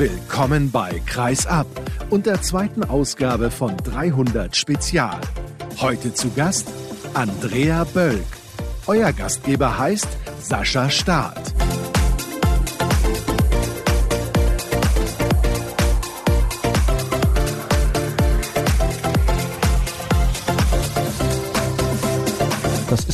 Willkommen bei Kreis ab und der zweiten Ausgabe von 300 Spezial. Heute zu Gast Andrea Bölk. Euer Gastgeber heißt Sascha Staat.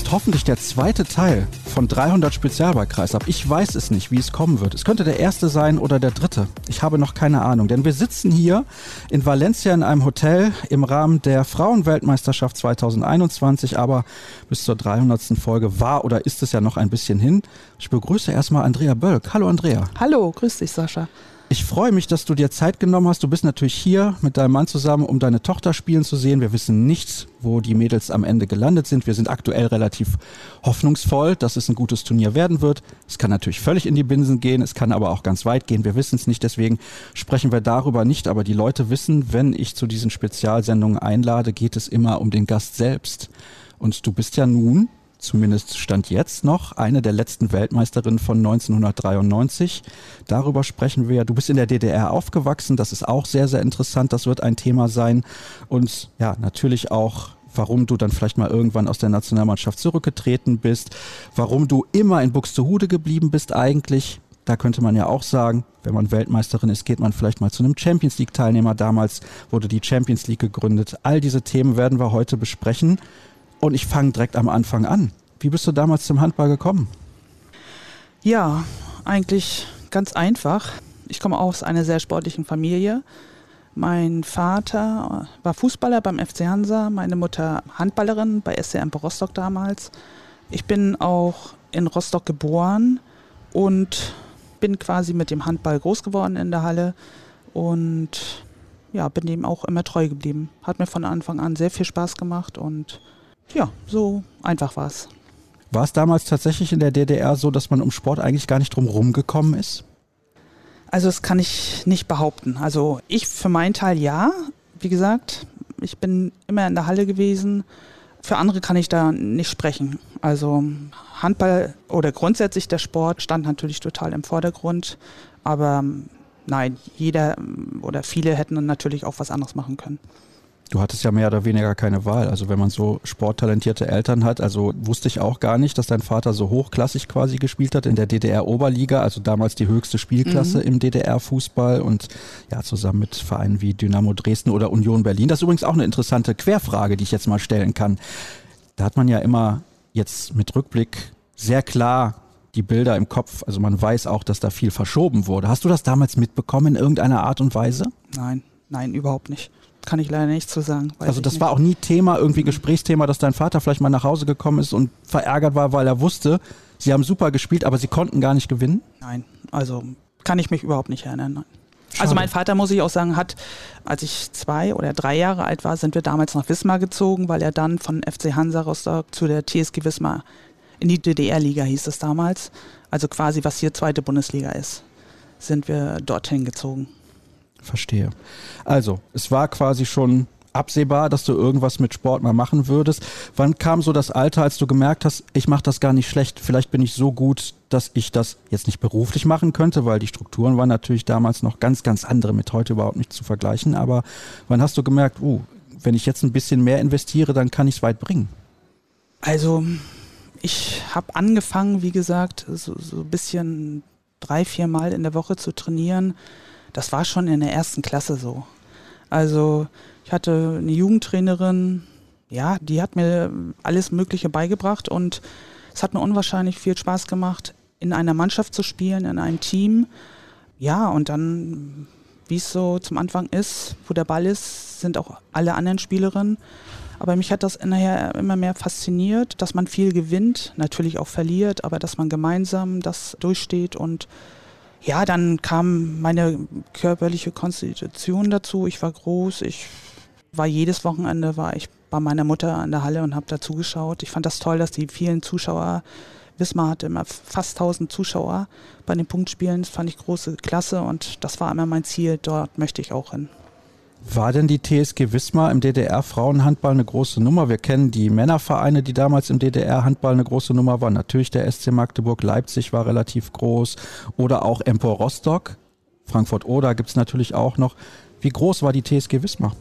Ist hoffentlich der zweite Teil von 300 Spezial Kreisab. Ich weiß es nicht, wie es kommen wird. Es könnte der erste sein oder der dritte. Ich habe noch keine Ahnung, denn wir sitzen hier in Valencia in einem Hotel im Rahmen der Frauenweltmeisterschaft 2021, aber bis zur 300. Folge war oder ist es ja noch ein bisschen hin. Ich begrüße erstmal Andrea Bölk. Hallo Andrea. Hallo, grüß dich Sascha. Ich freue mich, dass du dir Zeit genommen hast. Du bist natürlich hier mit deinem Mann zusammen, um deine Tochter spielen zu sehen. Wir wissen nicht, wo die Mädels am Ende gelandet sind. Wir sind aktuell relativ hoffnungsvoll, dass es ein gutes Turnier werden wird. Es kann natürlich völlig in die Binsen gehen, es kann aber auch ganz weit gehen. Wir wissen es nicht, deswegen sprechen wir darüber nicht. Aber die Leute wissen, wenn ich zu diesen Spezialsendungen einlade, geht es immer um den Gast selbst. Und du bist ja nun zumindest stand jetzt noch, eine der letzten Weltmeisterinnen von 1993. Darüber sprechen wir. Du bist in der DDR aufgewachsen, das ist auch sehr, sehr interessant, das wird ein Thema sein. Und ja, natürlich auch warum du dann vielleicht mal irgendwann aus der Nationalmannschaft zurückgetreten bist, warum du immer in Buxtehude geblieben bist eigentlich. Da könnte man ja auch sagen, wenn man Weltmeisterin ist, geht man vielleicht mal zu einem Champions League Teilnehmer. Damals wurde die Champions League gegründet. All diese Themen werden wir heute besprechen. Und ich fange direkt am Anfang an. Wie bist du damals zum Handball gekommen? Ja, eigentlich ganz einfach. Ich komme aus einer sehr sportlichen Familie. Mein Vater war Fußballer beim FC Hansa, meine Mutter Handballerin bei SCM Rostock damals. Ich bin auch in Rostock geboren und bin quasi mit dem Handball groß geworden in der Halle und ja, bin dem auch immer treu geblieben. Hat mir von Anfang an sehr viel Spaß gemacht und ja, so einfach war es. War es damals tatsächlich in der DDR so, dass man um Sport eigentlich gar nicht drum rumgekommen ist? Also das kann ich nicht behaupten. Also ich für meinen Teil ja. Wie gesagt, ich bin immer in der Halle gewesen. Für andere kann ich da nicht sprechen. Also Handball oder grundsätzlich der Sport stand natürlich total im Vordergrund. Aber nein, jeder oder viele hätten natürlich auch was anderes machen können. Du hattest ja mehr oder weniger keine Wahl. Also wenn man so sporttalentierte Eltern hat, also wusste ich auch gar nicht, dass dein Vater so hochklassig quasi gespielt hat in der DDR-Oberliga, also damals die höchste Spielklasse mhm. im DDR-Fußball und ja, zusammen mit Vereinen wie Dynamo Dresden oder Union Berlin. Das ist übrigens auch eine interessante Querfrage, die ich jetzt mal stellen kann. Da hat man ja immer jetzt mit Rückblick sehr klar die Bilder im Kopf. Also man weiß auch, dass da viel verschoben wurde. Hast du das damals mitbekommen in irgendeiner Art und Weise? Nein, nein, überhaupt nicht kann ich leider nichts zu sagen. Also das war auch nie Thema, irgendwie Gesprächsthema, dass dein Vater vielleicht mal nach Hause gekommen ist und verärgert war, weil er wusste, sie haben super gespielt, aber sie konnten gar nicht gewinnen? Nein, also kann ich mich überhaupt nicht erinnern. Nein. Also mein Vater, muss ich auch sagen, hat, als ich zwei oder drei Jahre alt war, sind wir damals nach Wismar gezogen, weil er dann von FC Hansa Rostock zu der TSG Wismar in die DDR-Liga hieß es damals, also quasi was hier zweite Bundesliga ist, sind wir dorthin gezogen. Verstehe. Also, es war quasi schon absehbar, dass du irgendwas mit Sport mal machen würdest. Wann kam so das Alter, als du gemerkt hast, ich mache das gar nicht schlecht, vielleicht bin ich so gut, dass ich das jetzt nicht beruflich machen könnte, weil die Strukturen waren natürlich damals noch ganz, ganz andere, mit heute überhaupt nicht zu vergleichen. Aber wann hast du gemerkt, uh, wenn ich jetzt ein bisschen mehr investiere, dann kann ich es weit bringen? Also, ich habe angefangen, wie gesagt, so, so ein bisschen drei, vier Mal in der Woche zu trainieren das war schon in der ersten Klasse so. Also ich hatte eine Jugendtrainerin, ja, die hat mir alles Mögliche beigebracht und es hat mir unwahrscheinlich viel Spaß gemacht, in einer Mannschaft zu spielen, in einem Team. Ja, und dann, wie es so zum Anfang ist, wo der Ball ist, sind auch alle anderen Spielerinnen. Aber mich hat das nachher immer mehr fasziniert, dass man viel gewinnt, natürlich auch verliert, aber dass man gemeinsam das durchsteht und ja, dann kam meine körperliche Konstitution dazu. Ich war groß, ich war jedes Wochenende war ich bei meiner Mutter an der Halle und habe da zugeschaut. Ich fand das toll, dass die vielen Zuschauer, Wismar hatte immer fast 1000 Zuschauer bei den Punktspielen. Das fand ich große Klasse und das war immer mein Ziel. Dort möchte ich auch hin. War denn die TSG Wismar im DDR-Frauenhandball eine große Nummer? Wir kennen die Männervereine, die damals im DDR-Handball eine große Nummer waren. Natürlich der SC Magdeburg, Leipzig war relativ groß oder auch Empor Rostock. Frankfurt-Oder gibt es natürlich auch noch. Wie groß war die TSG Wismar?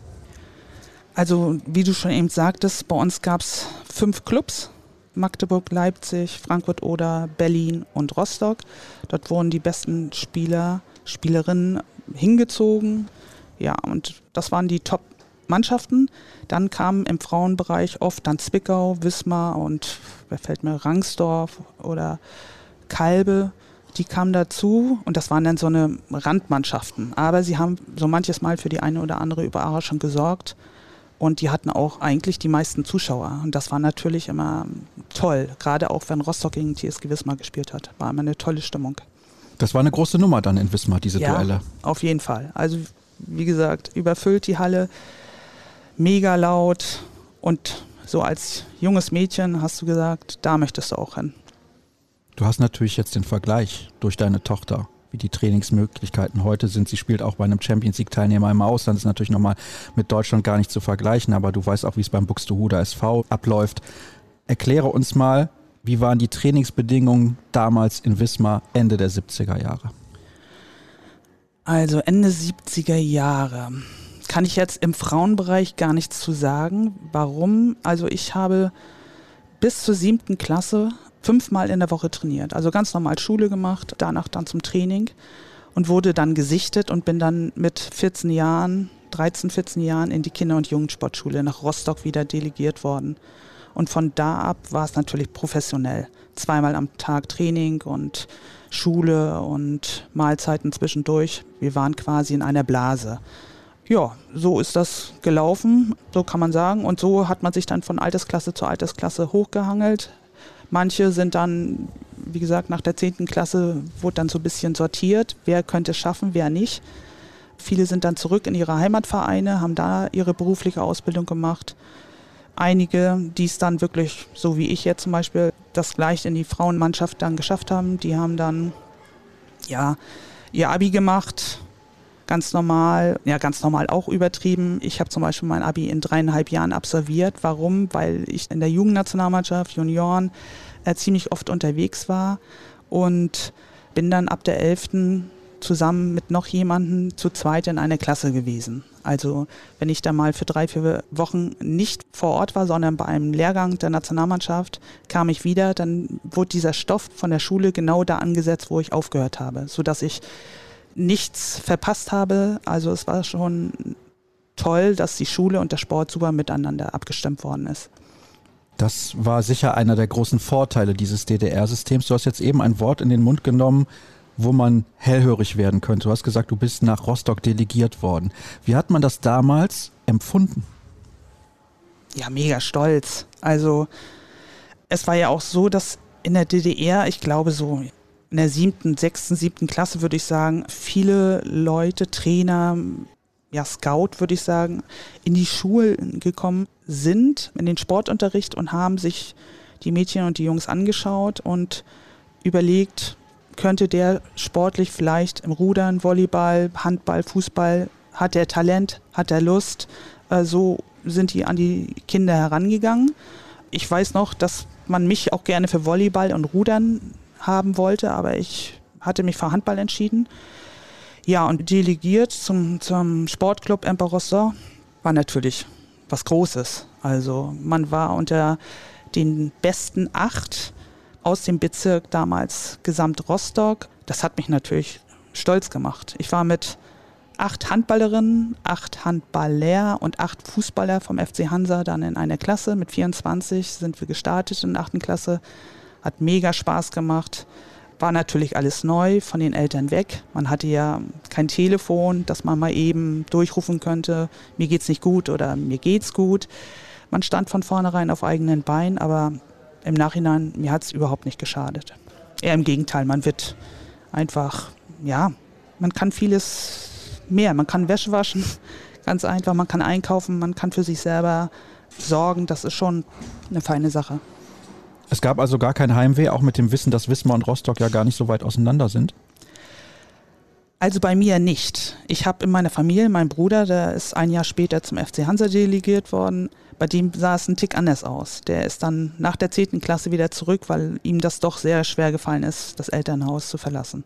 Also, wie du schon eben sagtest, bei uns gab es fünf Clubs. Magdeburg, Leipzig, Frankfurt-Oder, Berlin und Rostock. Dort wurden die besten Spieler, Spielerinnen hingezogen. Ja, und das waren die Top-Mannschaften. Dann kamen im Frauenbereich oft dann Zwickau, Wismar und wer fällt mir, Rangsdorf oder Kalbe. Die kamen dazu und das waren dann so eine Randmannschaften. Aber sie haben so manches Mal für die eine oder andere Überraschung gesorgt. Und die hatten auch eigentlich die meisten Zuschauer. Und das war natürlich immer toll. Gerade auch, wenn Rostock gegen TSG Wismar gespielt hat. War immer eine tolle Stimmung. Das war eine große Nummer dann in Wismar, diese ja, Duelle. Auf jeden Fall. Also, wie gesagt, überfüllt die Halle, mega laut. Und so als junges Mädchen hast du gesagt, da möchtest du auch hin. Du hast natürlich jetzt den Vergleich durch deine Tochter wie die Trainingsmöglichkeiten heute sind. Sie spielt auch bei einem Champions League-Teilnehmer im Ausland, ist natürlich nochmal mit Deutschland gar nicht zu vergleichen, aber du weißt auch, wie es beim Buxtehude SV abläuft. Erkläre uns mal, wie waren die Trainingsbedingungen damals in Wismar Ende der 70er Jahre? Also Ende 70er Jahre. Kann ich jetzt im Frauenbereich gar nichts zu sagen. Warum? Also ich habe bis zur siebten Klasse fünfmal in der Woche trainiert. Also ganz normal Schule gemacht, danach dann zum Training und wurde dann gesichtet und bin dann mit 14 Jahren, 13, 14 Jahren in die Kinder- und Jugendsportschule nach Rostock wieder delegiert worden. Und von da ab war es natürlich professionell. Zweimal am Tag Training und Schule und Mahlzeiten zwischendurch. Wir waren quasi in einer Blase. Ja, so ist das gelaufen, so kann man sagen. Und so hat man sich dann von Altersklasse zu Altersklasse hochgehangelt, Manche sind dann, wie gesagt, nach der 10. Klasse wurde dann so ein bisschen sortiert, wer könnte es schaffen, wer nicht. Viele sind dann zurück in ihre Heimatvereine, haben da ihre berufliche Ausbildung gemacht. Einige, die es dann wirklich, so wie ich jetzt zum Beispiel, das gleich in die Frauenmannschaft dann geschafft haben, die haben dann ja ihr Abi gemacht, ganz normal, ja ganz normal auch übertrieben. Ich habe zum Beispiel mein Abi in dreieinhalb Jahren absolviert. Warum? Weil ich in der Jugendnationalmannschaft, Junioren, äh, ziemlich oft unterwegs war und bin dann ab der 11. zusammen mit noch jemandem zu zweit in einer Klasse gewesen. Also wenn ich da mal für drei, vier Wochen nicht vor Ort war, sondern bei einem Lehrgang der Nationalmannschaft, kam ich wieder, dann wurde dieser Stoff von der Schule genau da angesetzt, wo ich aufgehört habe, sodass ich nichts verpasst habe. Also es war schon toll, dass die Schule und der Sport super miteinander abgestimmt worden ist. Das war sicher einer der großen Vorteile dieses DDR-Systems. Du hast jetzt eben ein Wort in den Mund genommen, wo man hellhörig werden könnte. Du hast gesagt, du bist nach Rostock delegiert worden. Wie hat man das damals empfunden? Ja, mega stolz. Also es war ja auch so, dass in der DDR, ich glaube so in der siebten, sechsten, siebten Klasse würde ich sagen, viele Leute, Trainer, ja, Scout würde ich sagen, in die Schulen gekommen sind, in den Sportunterricht und haben sich die Mädchen und die Jungs angeschaut und überlegt, könnte der sportlich vielleicht im Rudern, Volleyball, Handball, Fußball, hat er Talent, hat er Lust? Äh, so sind die an die Kinder herangegangen. Ich weiß noch, dass man mich auch gerne für Volleyball und Rudern haben wollte, aber ich hatte mich für Handball entschieden. Ja, und delegiert zum, zum Sportclub Emperor war natürlich was Großes. Also man war unter den besten acht aus dem Bezirk damals Gesamt Rostock. Das hat mich natürlich stolz gemacht. Ich war mit acht Handballerinnen, acht Handballer und acht Fußballer vom FC Hansa dann in einer Klasse. Mit 24 sind wir gestartet in der achten Klasse. Hat mega Spaß gemacht. War natürlich alles neu, von den Eltern weg. Man hatte ja kein Telefon, dass man mal eben durchrufen könnte, mir geht's nicht gut oder mir geht's gut. Man stand von vornherein auf eigenen Beinen, aber im Nachhinein, mir hat's überhaupt nicht geschadet. Eher im Gegenteil, man wird einfach, ja, man kann vieles mehr. Man kann Wäsche waschen, ganz einfach, man kann einkaufen, man kann für sich selber sorgen. Das ist schon eine feine Sache. Es gab also gar kein Heimweh, auch mit dem Wissen, dass Wismar und Rostock ja gar nicht so weit auseinander sind? Also bei mir nicht. Ich habe in meiner Familie, mein Bruder, der ist ein Jahr später zum FC Hansa delegiert worden. Bei dem sah es ein Tick anders aus. Der ist dann nach der 10. Klasse wieder zurück, weil ihm das doch sehr schwer gefallen ist, das Elternhaus zu verlassen.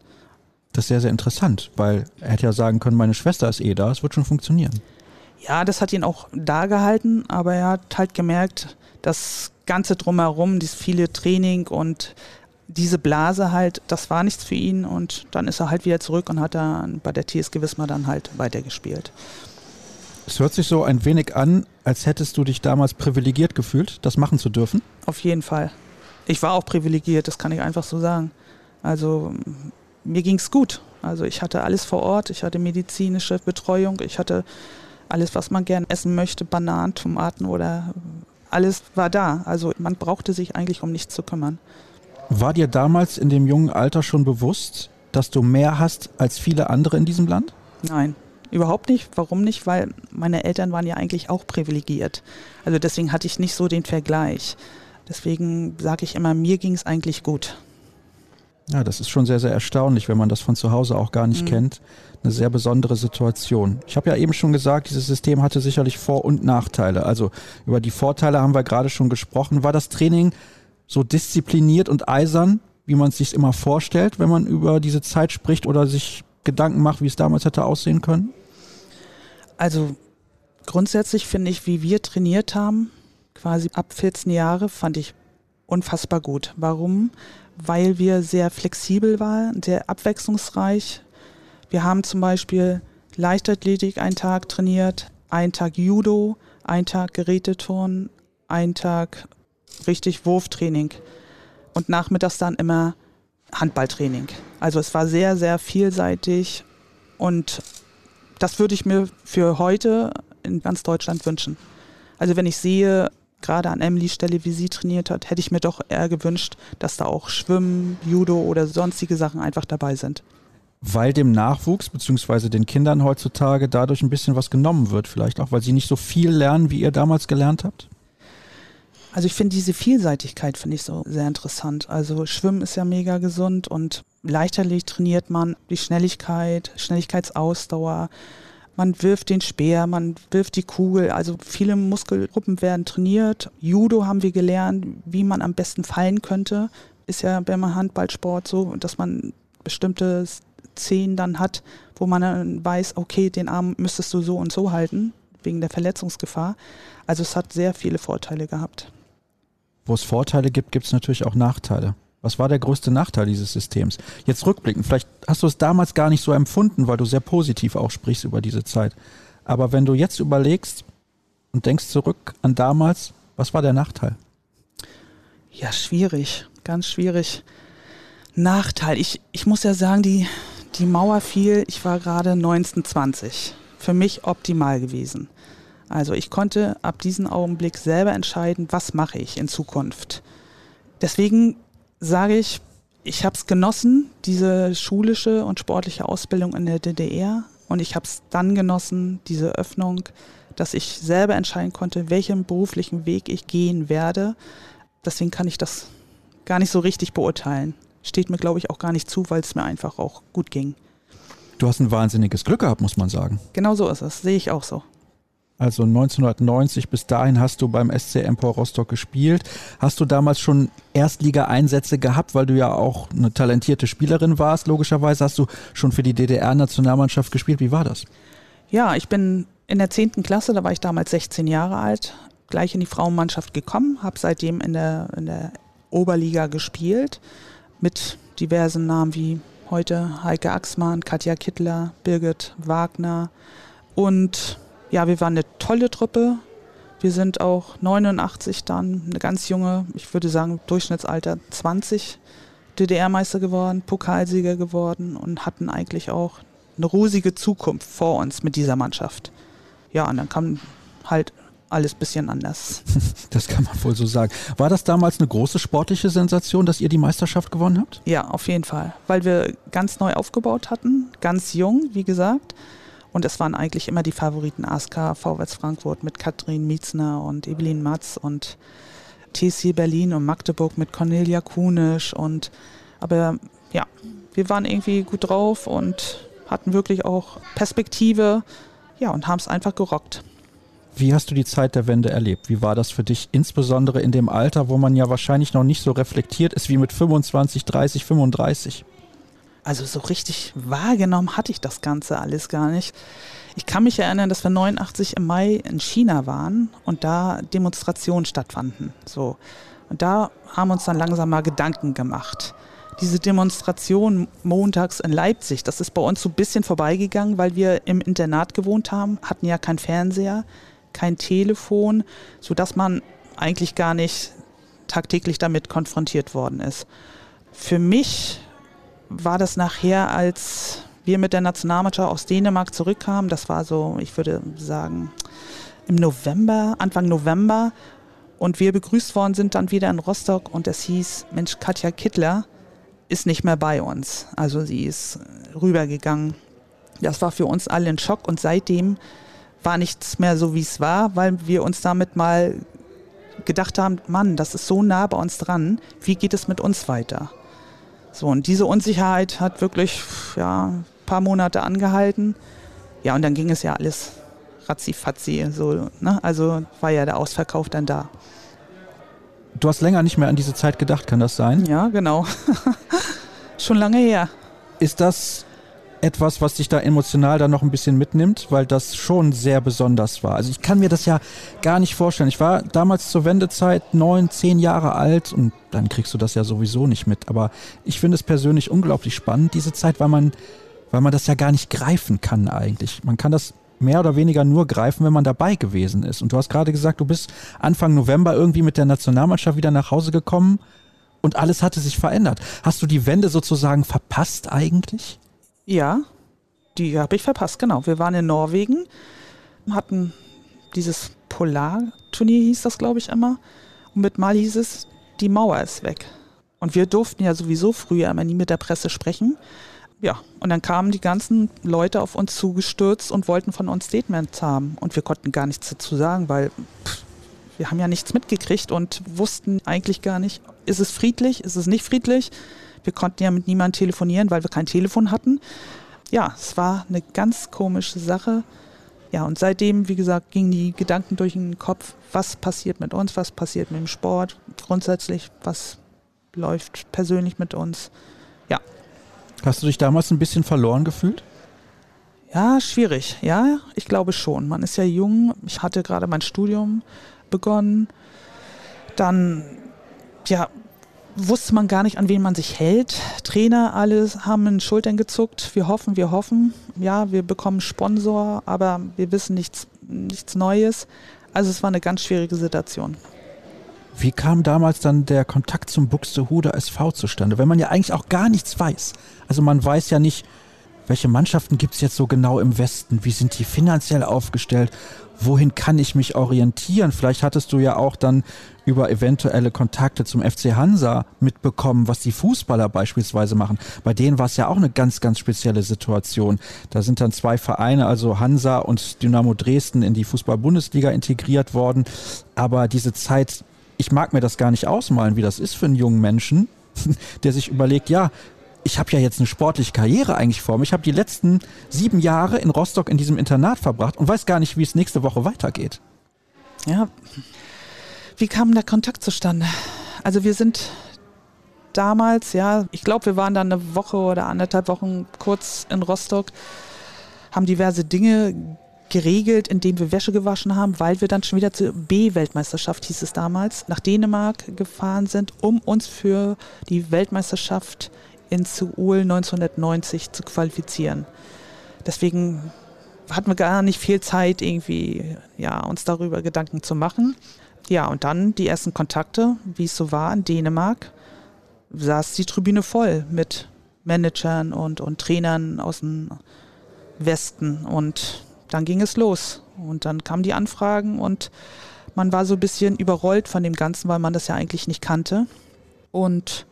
Das ist sehr, sehr interessant, weil er hätte ja sagen können, meine Schwester ist eh da, es wird schon funktionieren. Ja, das hat ihn auch da gehalten, aber er hat halt gemerkt, das Ganze drumherum, dieses viele Training und diese Blase halt, das war nichts für ihn und dann ist er halt wieder zurück und hat dann bei der TSG Wismar dann halt weitergespielt. Es hört sich so ein wenig an, als hättest du dich damals privilegiert gefühlt, das machen zu dürfen. Auf jeden Fall. Ich war auch privilegiert, das kann ich einfach so sagen. Also mir ging es gut. Also ich hatte alles vor Ort, ich hatte medizinische Betreuung, ich hatte alles, was man gern essen möchte, Bananen, Tomaten oder alles war da. Also man brauchte sich eigentlich um nichts zu kümmern. War dir damals in dem jungen Alter schon bewusst, dass du mehr hast als viele andere in diesem Land? Nein, überhaupt nicht. Warum nicht? Weil meine Eltern waren ja eigentlich auch privilegiert. Also deswegen hatte ich nicht so den Vergleich. Deswegen sage ich immer, mir ging es eigentlich gut. Ja, das ist schon sehr, sehr erstaunlich, wenn man das von zu Hause auch gar nicht mhm. kennt. Eine sehr besondere Situation. Ich habe ja eben schon gesagt, dieses System hatte sicherlich Vor- und Nachteile. Also über die Vorteile haben wir gerade schon gesprochen. War das Training so diszipliniert und eisern, wie man es sich immer vorstellt, wenn man über diese Zeit spricht oder sich Gedanken macht, wie es damals hätte aussehen können? Also grundsätzlich finde ich, wie wir trainiert haben, quasi ab 14 Jahre, fand ich unfassbar gut. Warum? weil wir sehr flexibel waren, sehr abwechslungsreich. Wir haben zum Beispiel Leichtathletik einen Tag trainiert, einen Tag Judo, einen Tag Geräteturnen, einen Tag richtig Wurftraining und nachmittags dann immer Handballtraining. Also es war sehr, sehr vielseitig und das würde ich mir für heute in ganz Deutschland wünschen. Also wenn ich sehe, gerade an Emilys Stelle, wie sie trainiert hat, hätte ich mir doch eher gewünscht, dass da auch Schwimmen, Judo oder sonstige Sachen einfach dabei sind. Weil dem Nachwuchs bzw. den Kindern heutzutage dadurch ein bisschen was genommen wird, vielleicht auch, weil sie nicht so viel lernen, wie ihr damals gelernt habt? Also ich finde diese Vielseitigkeit finde ich so sehr interessant. Also Schwimmen ist ja mega gesund und leichterlich trainiert man die Schnelligkeit, Schnelligkeitsausdauer, man wirft den Speer, man wirft die Kugel. Also viele Muskelgruppen werden trainiert. Judo haben wir gelernt, wie man am besten fallen könnte. Ist ja beim Handballsport so, dass man bestimmte Szenen dann hat, wo man dann weiß, okay, den Arm müsstest du so und so halten, wegen der Verletzungsgefahr. Also es hat sehr viele Vorteile gehabt. Wo es Vorteile gibt, gibt es natürlich auch Nachteile. Was war der größte Nachteil dieses Systems? Jetzt rückblickend, vielleicht hast du es damals gar nicht so empfunden, weil du sehr positiv auch sprichst über diese Zeit. Aber wenn du jetzt überlegst und denkst zurück an damals, was war der Nachteil? Ja, schwierig, ganz schwierig. Nachteil. Ich, ich muss ja sagen, die, die Mauer fiel, ich war gerade 1920. Für mich optimal gewesen. Also ich konnte ab diesem Augenblick selber entscheiden, was mache ich in Zukunft. Deswegen sage ich, ich habe es genossen, diese schulische und sportliche Ausbildung in der DDR. Und ich habe es dann genossen, diese Öffnung, dass ich selber entscheiden konnte, welchen beruflichen Weg ich gehen werde. Deswegen kann ich das gar nicht so richtig beurteilen. Steht mir, glaube ich, auch gar nicht zu, weil es mir einfach auch gut ging. Du hast ein wahnsinniges Glück gehabt, muss man sagen. Genau so ist es, sehe ich auch so. Also 1990 bis dahin hast du beim SC Empor Rostock gespielt. Hast du damals schon Erstliga-Einsätze gehabt, weil du ja auch eine talentierte Spielerin warst, logischerweise? Hast du schon für die DDR-Nationalmannschaft gespielt? Wie war das? Ja, ich bin in der 10. Klasse, da war ich damals 16 Jahre alt, gleich in die Frauenmannschaft gekommen, habe seitdem in der, in der Oberliga gespielt mit diversen Namen wie heute Heike Axmann, Katja Kittler, Birgit Wagner und ja, wir waren eine tolle Truppe. Wir sind auch 89 dann, eine ganz junge, ich würde sagen Durchschnittsalter 20, DDR-Meister geworden, Pokalsieger geworden und hatten eigentlich auch eine rosige Zukunft vor uns mit dieser Mannschaft. Ja, und dann kam halt alles ein bisschen anders. Das kann man wohl so sagen. War das damals eine große sportliche Sensation, dass ihr die Meisterschaft gewonnen habt? Ja, auf jeden Fall, weil wir ganz neu aufgebaut hatten, ganz jung, wie gesagt. Und es waren eigentlich immer die Favoriten ASK, Vorwärts Frankfurt mit Katrin Mietzner und Evelyn Matz und TC Berlin und Magdeburg mit Cornelia Kunisch und aber ja, wir waren irgendwie gut drauf und hatten wirklich auch Perspektive, ja, und haben es einfach gerockt. Wie hast du die Zeit der Wende erlebt? Wie war das für dich, insbesondere in dem Alter, wo man ja wahrscheinlich noch nicht so reflektiert ist wie mit 25, 30, 35? Also so richtig wahrgenommen hatte ich das Ganze alles gar nicht. Ich kann mich erinnern, dass wir 89 im Mai in China waren und da Demonstrationen stattfanden. So. Und da haben uns dann langsam mal Gedanken gemacht. Diese Demonstration montags in Leipzig, das ist bei uns so ein bisschen vorbeigegangen, weil wir im Internat gewohnt haben, hatten ja keinen Fernseher, kein Telefon, sodass man eigentlich gar nicht tagtäglich damit konfrontiert worden ist. Für mich war das nachher, als wir mit der Nationalmannschaft aus Dänemark zurückkamen, das war so, ich würde sagen, im November, Anfang November, und wir begrüßt worden sind dann wieder in Rostock und es hieß, Mensch, Katja Kittler ist nicht mehr bei uns. Also sie ist rübergegangen. Das war für uns alle ein Schock und seitdem war nichts mehr so, wie es war, weil wir uns damit mal gedacht haben, Mann, das ist so nah bei uns dran, wie geht es mit uns weiter? So, und diese Unsicherheit hat wirklich ja, ein paar Monate angehalten. Ja, und dann ging es ja alles ratzi-fatzi. So, ne? Also war ja der Ausverkauf dann da. Du hast länger nicht mehr an diese Zeit gedacht, kann das sein? Ja, genau. Schon lange her. Ist das etwas, was dich da emotional dann noch ein bisschen mitnimmt, weil das schon sehr besonders war. Also ich kann mir das ja gar nicht vorstellen. Ich war damals zur Wendezeit neun, zehn Jahre alt und dann kriegst du das ja sowieso nicht mit. Aber ich finde es persönlich unglaublich spannend, diese Zeit, weil man, weil man das ja gar nicht greifen kann eigentlich. Man kann das mehr oder weniger nur greifen, wenn man dabei gewesen ist. Und du hast gerade gesagt, du bist Anfang November irgendwie mit der Nationalmannschaft wieder nach Hause gekommen und alles hatte sich verändert. Hast du die Wende sozusagen verpasst eigentlich? Ja, die habe ich verpasst, genau. Wir waren in Norwegen, hatten dieses Polarturnier, hieß das, glaube ich, immer. Und mit Mal hieß es, die Mauer ist weg. Und wir durften ja sowieso früher immer nie mit der Presse sprechen ja, und dann kamen die ganzen Leute auf uns zugestürzt und wollten von uns Statements haben. Und wir konnten gar nichts dazu sagen, weil pff, wir haben ja nichts mitgekriegt und wussten eigentlich gar nicht, ist es friedlich, ist es nicht friedlich. Wir konnten ja mit niemandem telefonieren, weil wir kein Telefon hatten. Ja, es war eine ganz komische Sache. Ja, und seitdem, wie gesagt, gingen die Gedanken durch den Kopf, was passiert mit uns, was passiert mit dem Sport, grundsätzlich, was läuft persönlich mit uns. Ja, Hast du dich damals ein bisschen verloren gefühlt? Ja, schwierig. Ja, ich glaube schon. Man ist ja jung. Ich hatte gerade mein Studium begonnen. Dann, ja, wusste man gar nicht, an wen man sich hält. Trainer, alle haben in Schultern gezuckt. Wir hoffen, wir hoffen. Ja, wir bekommen Sponsor, aber wir wissen nichts, nichts Neues. Also es war eine ganz schwierige Situation. Wie kam damals dann der Kontakt zum Buxtehude SV zustande, wenn man ja eigentlich auch gar nichts weiß? Also man weiß ja nicht, welche Mannschaften gibt es jetzt so genau im Westen, wie sind die finanziell aufgestellt, wohin kann ich mich orientieren? Vielleicht hattest du ja auch dann über eventuelle Kontakte zum FC Hansa mitbekommen, was die Fußballer beispielsweise machen. Bei denen war es ja auch eine ganz, ganz spezielle Situation. Da sind dann zwei Vereine, also Hansa und Dynamo Dresden, in die Fußball-Bundesliga integriert worden. Aber diese Zeit ich mag mir das gar nicht ausmalen, wie das ist für einen jungen Menschen, der sich überlegt, ja, ich habe ja jetzt eine sportliche Karriere eigentlich vor mir. Ich habe die letzten sieben Jahre in Rostock in diesem Internat verbracht und weiß gar nicht, wie es nächste Woche weitergeht. Ja, wie kam der Kontakt zustande? Also wir sind damals, ja, ich glaube, wir waren dann eine Woche oder anderthalb Wochen kurz in Rostock, haben diverse Dinge geregelt, indem wir Wäsche gewaschen haben, weil wir dann schon wieder zur B-Weltmeisterschaft, hieß es damals, nach Dänemark gefahren sind, um uns für die Weltmeisterschaft in Seoul 1990 zu qualifizieren. Deswegen hatten wir gar nicht viel Zeit, irgendwie ja, uns darüber Gedanken zu machen. Ja, und dann die ersten Kontakte, wie es so war in Dänemark, saß die Tribüne voll mit Managern und, und Trainern aus dem Westen. Und dann ging es los. Und dann kamen die Anfragen und man war so ein bisschen überrollt von dem Ganzen, weil man das ja eigentlich nicht kannte. Und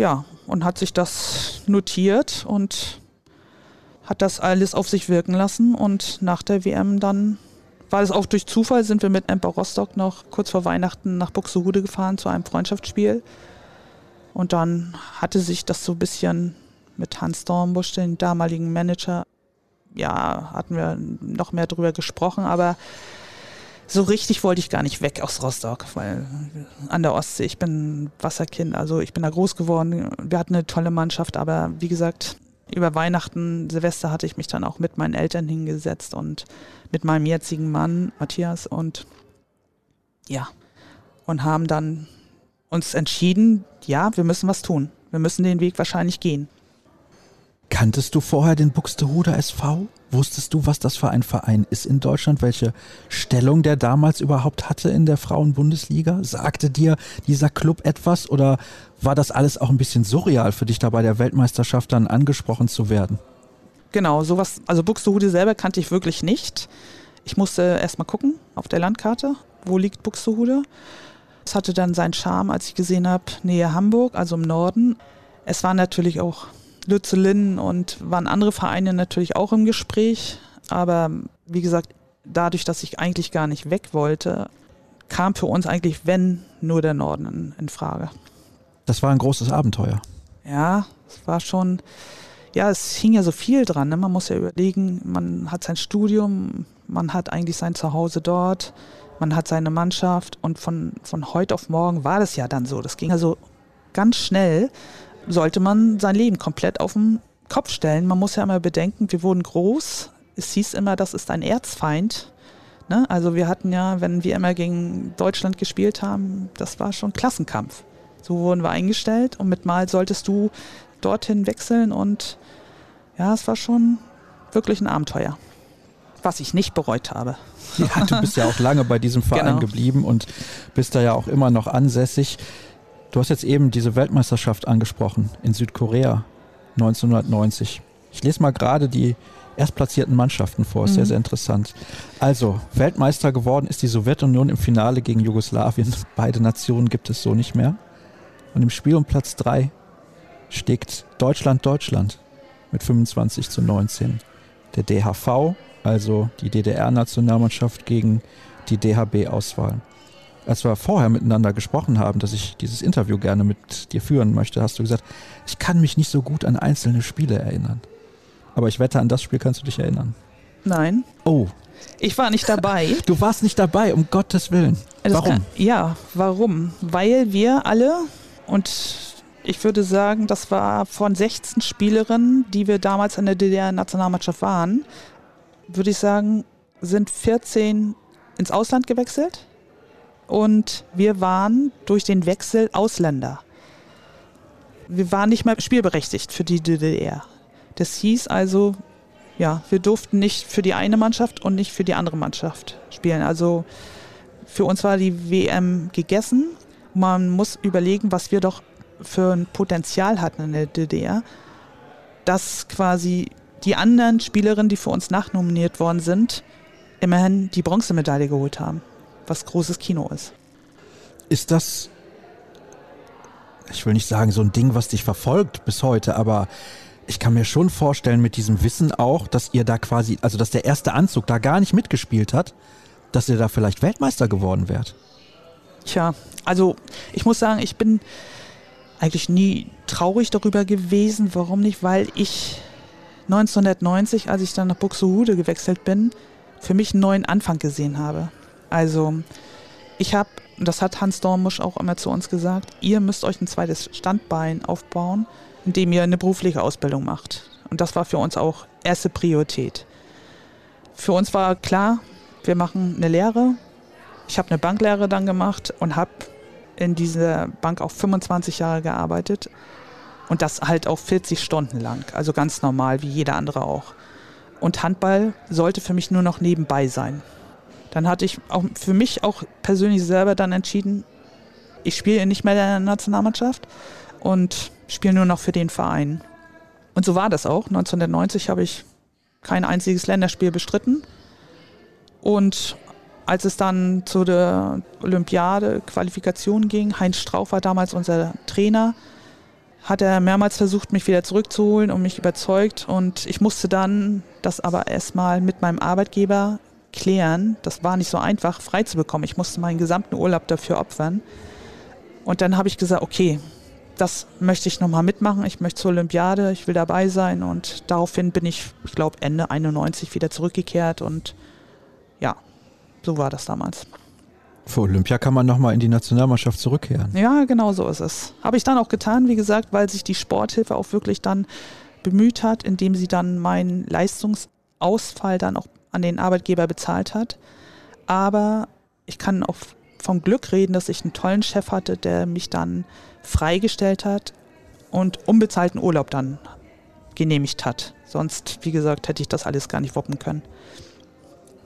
ja, und hat sich das notiert und hat das alles auf sich wirken lassen. Und nach der WM dann war es auch durch Zufall, sind wir mit Emper Rostock noch kurz vor Weihnachten nach Buxtehude gefahren zu einem Freundschaftsspiel. Und dann hatte sich das so ein bisschen mit Hans Dornbusch, den damaligen Manager, ja, hatten wir noch mehr drüber gesprochen, aber so richtig wollte ich gar nicht weg aus Rostock, weil an der Ostsee, ich bin Wasserkind, also ich bin da groß geworden. Wir hatten eine tolle Mannschaft, aber wie gesagt, über Weihnachten, Silvester hatte ich mich dann auch mit meinen Eltern hingesetzt und mit meinem jetzigen Mann, Matthias, und ja, und haben dann uns entschieden, ja, wir müssen was tun. Wir müssen den Weg wahrscheinlich gehen. Kanntest du vorher den Buxtehuder SV? Wusstest du, was das für ein Verein ist in Deutschland? Welche Stellung der damals überhaupt hatte in der Frauenbundesliga? Sagte dir dieser Club etwas oder war das alles auch ein bisschen surreal für dich, da bei der Weltmeisterschaft dann angesprochen zu werden? Genau, sowas, also Buxtehude selber kannte ich wirklich nicht. Ich musste erstmal gucken auf der Landkarte, wo liegt Buxtehude. Es hatte dann seinen Charme, als ich gesehen habe, Nähe Hamburg, also im Norden. Es war natürlich auch Lützelin und waren andere Vereine natürlich auch im Gespräch. Aber wie gesagt, dadurch, dass ich eigentlich gar nicht weg wollte, kam für uns eigentlich, wenn, nur der Norden in, in Frage. Das war ein großes Abenteuer. Ja, es war schon, ja, es hing ja so viel dran. Ne? Man muss ja überlegen, man hat sein Studium, man hat eigentlich sein Zuhause dort, man hat seine Mannschaft und von, von heute auf morgen war das ja dann so. Das ging also ganz schnell sollte man sein Leben komplett auf den Kopf stellen. Man muss ja immer bedenken, wir wurden groß. Es hieß immer, das ist ein Erzfeind. Ne? Also wir hatten ja, wenn wir immer gegen Deutschland gespielt haben, das war schon Klassenkampf. So wurden wir eingestellt und mit Mal solltest du dorthin wechseln und ja, es war schon wirklich ein Abenteuer, was ich nicht bereut habe. Ja, du bist ja auch lange bei diesem Verein genau. geblieben und bist da ja auch immer noch ansässig. Du hast jetzt eben diese Weltmeisterschaft angesprochen in Südkorea 1990. Ich lese mal gerade die erstplatzierten Mannschaften vor, ist mhm. sehr, sehr interessant. Also, Weltmeister geworden ist die Sowjetunion im Finale gegen Jugoslawien. Beide Nationen gibt es so nicht mehr. Und im Spiel um Platz 3 steckt Deutschland Deutschland mit 25 zu 19. Der DHV, also die DDR-Nationalmannschaft gegen die DHB-Auswahl als wir vorher miteinander gesprochen haben, dass ich dieses Interview gerne mit dir führen möchte, hast du gesagt, ich kann mich nicht so gut an einzelne Spiele erinnern. Aber ich wette, an das Spiel kannst du dich erinnern. Nein. Oh. Ich war nicht dabei. Du warst nicht dabei, um Gottes Willen. Das warum? Kann, ja, warum? Weil wir alle, und ich würde sagen, das war von 16 Spielerinnen, die wir damals in der DDR-Nationalmannschaft waren, würde ich sagen, sind 14 ins Ausland gewechselt und wir waren durch den Wechsel Ausländer. Wir waren nicht mehr spielberechtigt für die DDR. Das hieß also, ja, wir durften nicht für die eine Mannschaft und nicht für die andere Mannschaft spielen. Also für uns war die WM gegessen. Man muss überlegen, was wir doch für ein Potenzial hatten in der DDR, dass quasi die anderen Spielerinnen, die für uns nachnominiert worden sind, immerhin die Bronzemedaille geholt haben was großes Kino ist. Ist das, ich will nicht sagen, so ein Ding, was dich verfolgt bis heute, aber ich kann mir schon vorstellen, mit diesem Wissen auch, dass ihr da quasi, also dass der erste Anzug da gar nicht mitgespielt hat, dass ihr da vielleicht Weltmeister geworden wärt. Tja, also ich muss sagen, ich bin eigentlich nie traurig darüber gewesen. Warum nicht? Weil ich 1990, als ich dann nach Buxtehude gewechselt bin, für mich einen neuen Anfang gesehen habe. Also ich habe, das hat Hans Dormusch auch immer zu uns gesagt, ihr müsst euch ein zweites Standbein aufbauen, indem ihr eine berufliche Ausbildung macht. Und das war für uns auch erste Priorität. Für uns war klar, wir machen eine Lehre. Ich habe eine Banklehre dann gemacht und habe in dieser Bank auch 25 Jahre gearbeitet. Und das halt auch 40 Stunden lang, also ganz normal, wie jeder andere auch. Und Handball sollte für mich nur noch nebenbei sein. Dann hatte ich auch für mich auch persönlich selber dann entschieden, ich spiele nicht mehr in der Nationalmannschaft und spiele nur noch für den Verein. Und so war das auch. 1990 habe ich kein einziges Länderspiel bestritten. Und als es dann zu der Olympiade Qualifikation ging, Heinz Strauch war damals unser Trainer, hat er mehrmals versucht, mich wieder zurückzuholen und mich überzeugt. Und ich musste dann das aber erstmal mit meinem Arbeitgeber klären. Das war nicht so einfach, frei zu bekommen. Ich musste meinen gesamten Urlaub dafür opfern. Und dann habe ich gesagt, okay, das möchte ich nochmal mitmachen. Ich möchte zur Olympiade, ich will dabei sein. Und daraufhin bin ich, ich glaube, Ende 91 wieder zurückgekehrt. Und ja, so war das damals. Für Olympia kann man nochmal in die Nationalmannschaft zurückkehren. Ja, genau so ist es. Habe ich dann auch getan, wie gesagt, weil sich die Sporthilfe auch wirklich dann bemüht hat, indem sie dann meinen Leistungsausfall dann auch an den Arbeitgeber bezahlt hat. Aber ich kann auch vom Glück reden, dass ich einen tollen Chef hatte, der mich dann freigestellt hat und unbezahlten Urlaub dann genehmigt hat. Sonst, wie gesagt, hätte ich das alles gar nicht wuppen können.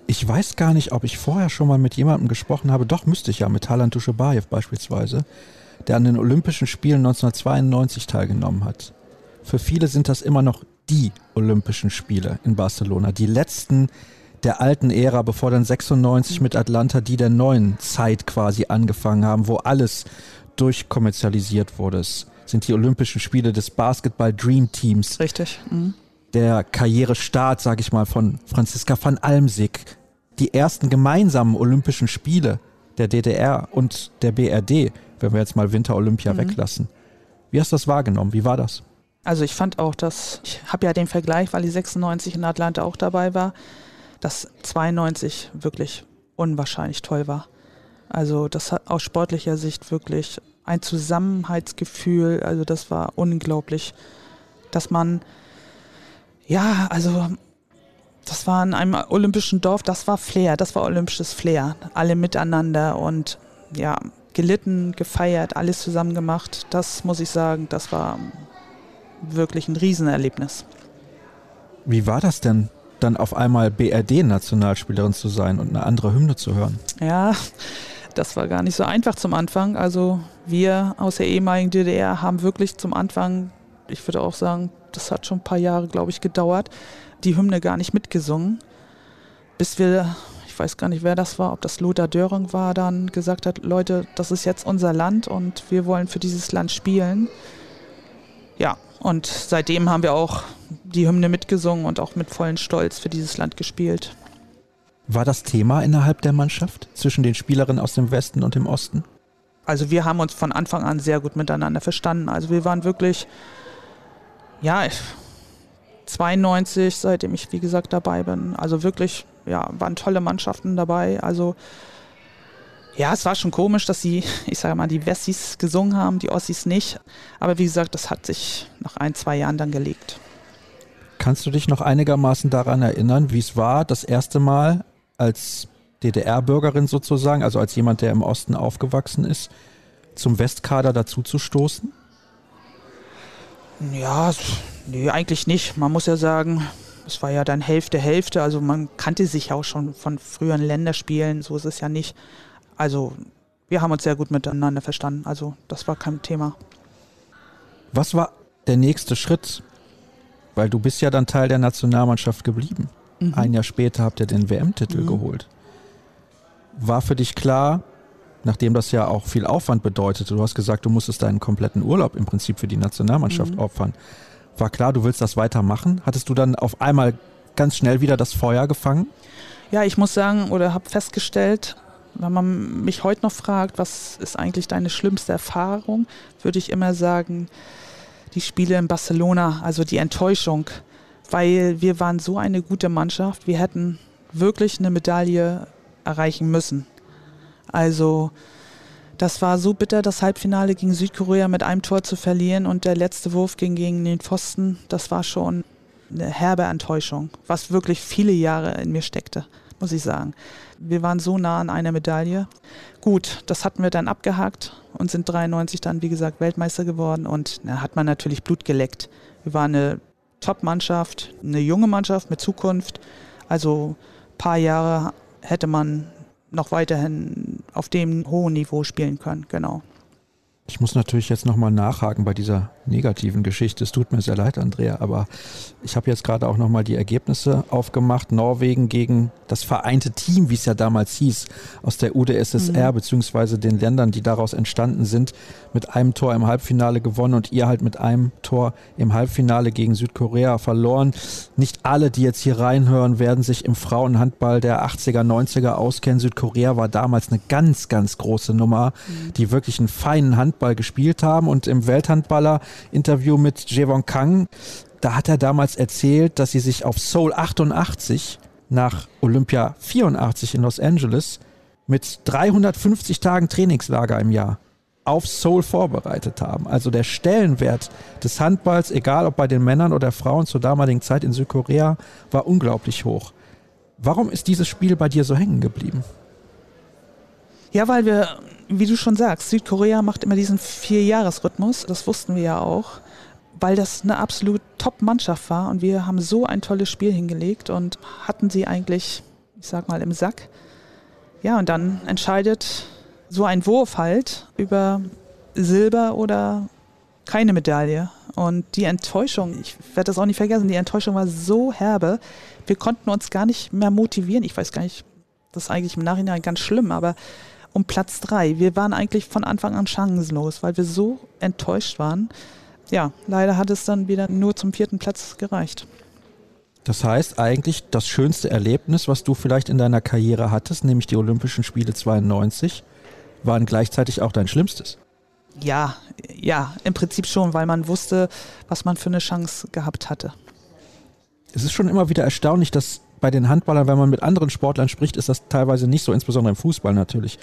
Ich weiß gar nicht, ob ich vorher schon mal mit jemandem gesprochen habe. Doch, müsste ich ja, mit Talan Duschebaev beispielsweise, der an den Olympischen Spielen 1992 teilgenommen hat. Für viele sind das immer noch die Olympischen Spiele in Barcelona. Die letzten der alten Ära, bevor dann 96 mit Atlanta die der neuen Zeit quasi angefangen haben, wo alles durchkommerzialisiert wurde. Es sind die Olympischen Spiele des Basketball Dream Teams. Richtig. Mhm der Karrierestart, sage ich mal, von Franziska van Almsick, die ersten gemeinsamen Olympischen Spiele der DDR und der BRD, wenn wir jetzt mal Winter-Olympia mhm. weglassen. Wie hast du das wahrgenommen? Wie war das? Also ich fand auch, dass, ich habe ja den Vergleich, weil die 96 in Atlanta auch dabei war, dass 92 wirklich unwahrscheinlich toll war. Also das hat aus sportlicher Sicht wirklich ein Zusammenhaltsgefühl, also das war unglaublich, dass man ja, also das war in einem olympischen Dorf, das war Flair, das war olympisches Flair. Alle miteinander und ja, gelitten, gefeiert, alles zusammen gemacht. Das muss ich sagen, das war wirklich ein Riesenerlebnis. Wie war das denn, dann auf einmal BRD-Nationalspielerin zu sein und eine andere Hymne zu hören? Ja, das war gar nicht so einfach zum Anfang. Also wir aus der ehemaligen DDR haben wirklich zum Anfang, ich würde auch sagen, das hat schon ein paar Jahre, glaube ich, gedauert, die Hymne gar nicht mitgesungen, bis wir, ich weiß gar nicht, wer das war, ob das Lothar Döring war, dann gesagt hat, Leute, das ist jetzt unser Land und wir wollen für dieses Land spielen. Ja, und seitdem haben wir auch die Hymne mitgesungen und auch mit vollem Stolz für dieses Land gespielt. War das Thema innerhalb der Mannschaft zwischen den Spielerinnen aus dem Westen und dem Osten? Also wir haben uns von Anfang an sehr gut miteinander verstanden. Also wir waren wirklich ja, 92, seitdem ich wie gesagt dabei bin. Also wirklich, ja, waren tolle Mannschaften dabei. Also ja, es war schon komisch, dass sie, ich sage mal, die Wessis gesungen haben, die Ossis nicht. Aber wie gesagt, das hat sich nach ein, zwei Jahren dann gelegt. Kannst du dich noch einigermaßen daran erinnern, wie es war, das erste Mal als DDR-Bürgerin sozusagen, also als jemand, der im Osten aufgewachsen ist, zum Westkader dazu zu stoßen? Ja, nee, eigentlich nicht. Man muss ja sagen, es war ja dann Hälfte, Hälfte. Also man kannte sich ja auch schon von früheren Länderspielen. So ist es ja nicht. Also wir haben uns sehr gut miteinander verstanden. Also das war kein Thema. Was war der nächste Schritt? Weil du bist ja dann Teil der Nationalmannschaft geblieben. Mhm. Ein Jahr später habt ihr den WM-Titel mhm. geholt. War für dich klar, nachdem das ja auch viel Aufwand bedeutete, du hast gesagt, du musstest deinen kompletten Urlaub im Prinzip für die Nationalmannschaft mhm. opfern. War klar, du willst das weitermachen? Hattest du dann auf einmal ganz schnell wieder das Feuer gefangen? Ja, ich muss sagen oder habe festgestellt, wenn man mich heute noch fragt, was ist eigentlich deine schlimmste Erfahrung, würde ich immer sagen, die Spiele in Barcelona, also die Enttäuschung, weil wir waren so eine gute Mannschaft, wir hätten wirklich eine Medaille erreichen müssen. Also das war so bitter, das Halbfinale gegen Südkorea mit einem Tor zu verlieren und der letzte Wurf ging gegen den Pfosten. Das war schon eine herbe Enttäuschung, was wirklich viele Jahre in mir steckte, muss ich sagen. Wir waren so nah an einer Medaille. Gut, das hatten wir dann abgehakt und sind 93 dann, wie gesagt, Weltmeister geworden und da hat man natürlich Blut geleckt. Wir waren eine Top-Mannschaft, eine junge Mannschaft mit Zukunft. Also ein paar Jahre hätte man noch weiterhin auf dem hohen Niveau spielen können. Genau. Ich muss natürlich jetzt nochmal nachhaken bei dieser negativen Geschichte. Es tut mir sehr leid, Andrea, aber ich habe jetzt gerade auch nochmal die Ergebnisse aufgemacht. Norwegen gegen das vereinte Team, wie es ja damals hieß, aus der UdSSR, mhm. beziehungsweise den Ländern, die daraus entstanden sind, mit einem Tor im Halbfinale gewonnen und ihr halt mit einem Tor im Halbfinale gegen Südkorea verloren. Nicht alle, die jetzt hier reinhören, werden sich im Frauenhandball der 80er, 90er auskennen. Südkorea war damals eine ganz, ganz große Nummer, mhm. die wirklich einen feinen Handball Handball gespielt haben. Und im Welthandballer-Interview mit Jevon Kang, da hat er damals erzählt, dass sie sich auf Seoul 88 nach Olympia 84 in Los Angeles mit 350 Tagen Trainingslager im Jahr auf Seoul vorbereitet haben. Also der Stellenwert des Handballs, egal ob bei den Männern oder Frauen zur damaligen Zeit in Südkorea, war unglaublich hoch. Warum ist dieses Spiel bei dir so hängen geblieben? Ja, weil wir, wie du schon sagst, Südkorea macht immer diesen Vierjahresrhythmus. Das wussten wir ja auch, weil das eine absolut Top-Mannschaft war und wir haben so ein tolles Spiel hingelegt und hatten sie eigentlich, ich sag mal, im Sack. Ja, und dann entscheidet so ein Wurf halt über Silber oder keine Medaille. Und die Enttäuschung, ich werde das auch nicht vergessen, die Enttäuschung war so herbe. Wir konnten uns gar nicht mehr motivieren. Ich weiß gar nicht, das ist eigentlich im Nachhinein ganz schlimm, aber um Platz drei. Wir waren eigentlich von Anfang an chancenlos, weil wir so enttäuscht waren. Ja, leider hat es dann wieder nur zum vierten Platz gereicht. Das heißt eigentlich das schönste Erlebnis, was du vielleicht in deiner Karriere hattest, nämlich die Olympischen Spiele 92, waren gleichzeitig auch dein schlimmstes. Ja, ja, im Prinzip schon, weil man wusste, was man für eine Chance gehabt hatte. Es ist schon immer wieder erstaunlich, dass bei den Handballern, wenn man mit anderen Sportlern spricht, ist das teilweise nicht so, insbesondere im Fußball natürlich,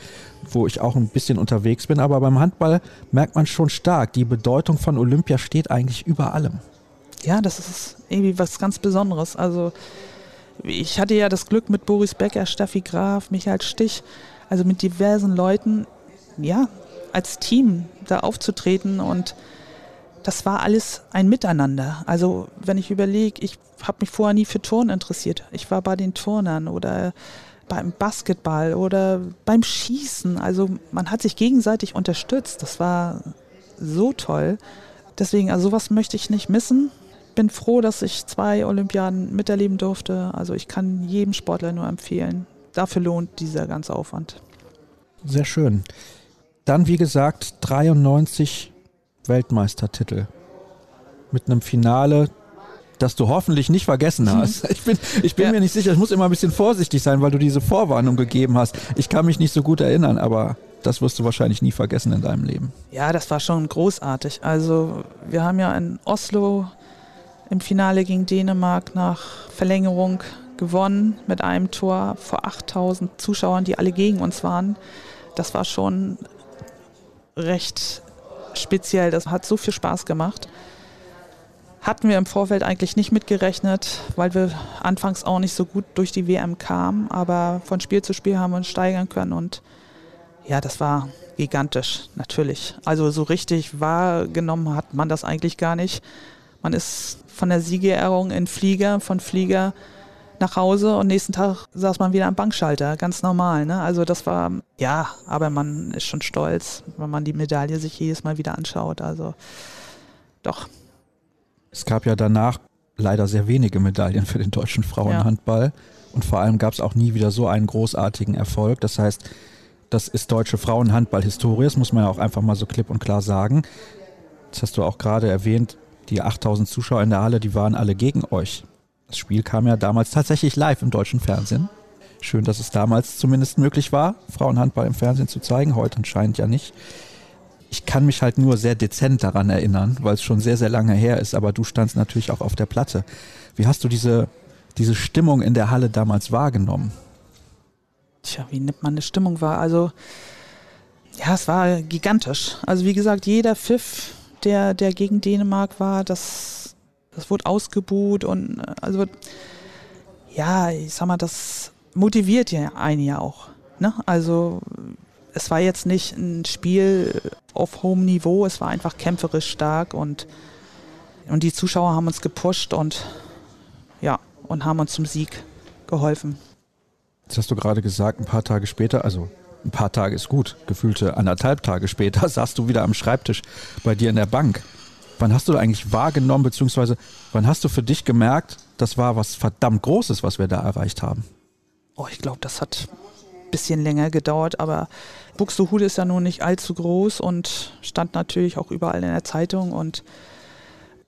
wo ich auch ein bisschen unterwegs bin. Aber beim Handball merkt man schon stark, die Bedeutung von Olympia steht eigentlich über allem. Ja, das ist irgendwie was ganz Besonderes. Also ich hatte ja das Glück mit Boris Becker, Steffi Graf, Michael Stich, also mit diversen Leuten, ja, als Team da aufzutreten und das war alles ein Miteinander. Also wenn ich überlege, ich habe mich vorher nie für Turnen interessiert. Ich war bei den Turnern oder beim Basketball oder beim Schießen. Also man hat sich gegenseitig unterstützt. Das war so toll. Deswegen, also sowas möchte ich nicht missen. Bin froh, dass ich zwei Olympiaden miterleben durfte. Also ich kann jedem Sportler nur empfehlen, dafür lohnt dieser ganze Aufwand. Sehr schön. Dann, wie gesagt, 93 Weltmeistertitel. Mit einem Finale, das du hoffentlich nicht vergessen mhm. hast. Ich bin, ich bin ja. mir nicht sicher, ich muss immer ein bisschen vorsichtig sein, weil du diese Vorwarnung gegeben hast. Ich kann mich nicht so gut erinnern, aber das wirst du wahrscheinlich nie vergessen in deinem Leben. Ja, das war schon großartig. Also wir haben ja in Oslo im Finale gegen Dänemark nach Verlängerung gewonnen mit einem Tor vor 8000 Zuschauern, die alle gegen uns waren. Das war schon recht speziell. Das hat so viel Spaß gemacht. Hatten wir im Vorfeld eigentlich nicht mitgerechnet, weil wir anfangs auch nicht so gut durch die WM kamen. Aber von Spiel zu Spiel haben wir uns steigern können und ja, das war gigantisch, natürlich. Also so richtig wahrgenommen hat man das eigentlich gar nicht. Man ist von der Siegerehrung in Flieger, von Flieger nach Hause und nächsten Tag saß man wieder am Bankschalter, ganz normal. Ne? Also das war, ja, aber man ist schon stolz, wenn man die Medaille sich jedes Mal wieder anschaut. Also doch. Es gab ja danach leider sehr wenige Medaillen für den deutschen Frauenhandball. Ja. Und vor allem gab es auch nie wieder so einen großartigen Erfolg. Das heißt, das ist deutsche Frauenhandball-Historie, das muss man ja auch einfach mal so klipp und klar sagen. Das hast du auch gerade erwähnt, die 8000 Zuschauer in der Halle, die waren alle gegen euch. Das Spiel kam ja damals tatsächlich live im deutschen Fernsehen. Schön, dass es damals zumindest möglich war, Frauenhandball im Fernsehen zu zeigen. Heute anscheinend ja nicht. Ich kann mich halt nur sehr dezent daran erinnern, weil es schon sehr, sehr lange her ist. Aber du standst natürlich auch auf der Platte. Wie hast du diese, diese Stimmung in der Halle damals wahrgenommen? Tja, wie nimmt man eine Stimmung wahr? Also, ja, es war gigantisch. Also, wie gesagt, jeder Pfiff, der, der gegen Dänemark war, das das wurde ausgebuht und äh, also ja, ich sag mal, das motiviert ja einen ja auch. Ne? Also es war jetzt nicht ein Spiel auf hohem Niveau, es war einfach kämpferisch stark und, und die Zuschauer haben uns gepusht und ja, und haben uns zum Sieg geholfen. Jetzt hast du gerade gesagt, ein paar Tage später, also ein paar Tage ist gut, gefühlte anderthalb Tage später, saßt du wieder am Schreibtisch bei dir in der Bank. Wann hast du eigentlich wahrgenommen, beziehungsweise wann hast du für dich gemerkt, das war was verdammt Großes, was wir da erreicht haben? Oh, ich glaube, das hat ein bisschen länger gedauert, aber Buxtehude ist ja nun nicht allzu groß und stand natürlich auch überall in der Zeitung und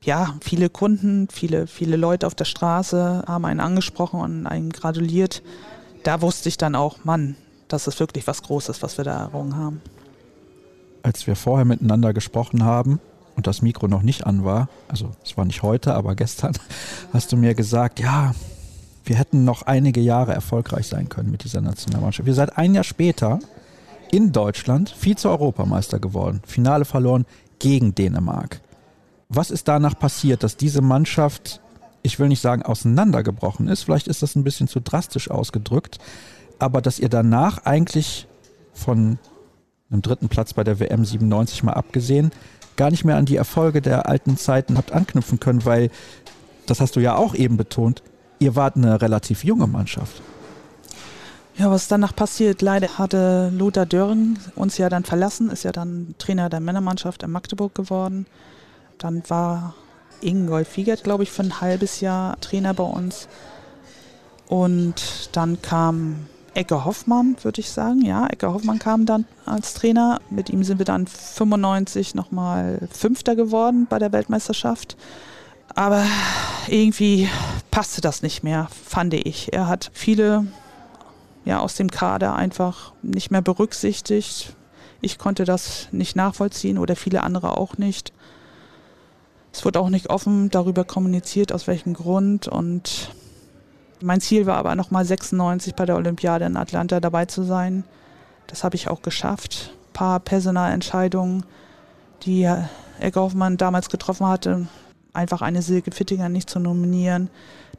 ja, viele Kunden, viele, viele Leute auf der Straße haben einen angesprochen und einen gratuliert. Da wusste ich dann auch, Mann, das ist wirklich was Großes, was wir da errungen haben. Als wir vorher miteinander gesprochen haben, und das Mikro noch nicht an war, also es war nicht heute, aber gestern, hast du mir gesagt, ja, wir hätten noch einige Jahre erfolgreich sein können mit dieser Nationalmannschaft. Wir seid ein Jahr später in Deutschland Vize-Europameister geworden, Finale verloren gegen Dänemark. Was ist danach passiert, dass diese Mannschaft, ich will nicht sagen auseinandergebrochen ist, vielleicht ist das ein bisschen zu drastisch ausgedrückt, aber dass ihr danach eigentlich von einem dritten Platz bei der WM 97 mal abgesehen, gar nicht mehr an die Erfolge der alten Zeiten habt anknüpfen können, weil, das hast du ja auch eben betont, ihr wart eine relativ junge Mannschaft. Ja, was danach passiert, leider hatte Lothar Dörren uns ja dann verlassen, ist ja dann Trainer der Männermannschaft in Magdeburg geworden. Dann war Ingolf Fiegert, glaube ich, für ein halbes Jahr Trainer bei uns. Und dann kam Ecke Hoffmann, würde ich sagen. Ja, Ecke Hoffmann kam dann als Trainer. Mit ihm sind wir dann 95 nochmal Fünfter geworden bei der Weltmeisterschaft. Aber irgendwie passte das nicht mehr, fand ich. Er hat viele ja, aus dem Kader einfach nicht mehr berücksichtigt. Ich konnte das nicht nachvollziehen oder viele andere auch nicht. Es wurde auch nicht offen darüber kommuniziert, aus welchem Grund. Und mein Ziel war aber nochmal 96 bei der Olympiade in Atlanta dabei zu sein. Das habe ich auch geschafft. Ein paar Personalentscheidungen, die Herr Hoffmann damals getroffen hatte, einfach eine Silke Fittinger nicht zu nominieren.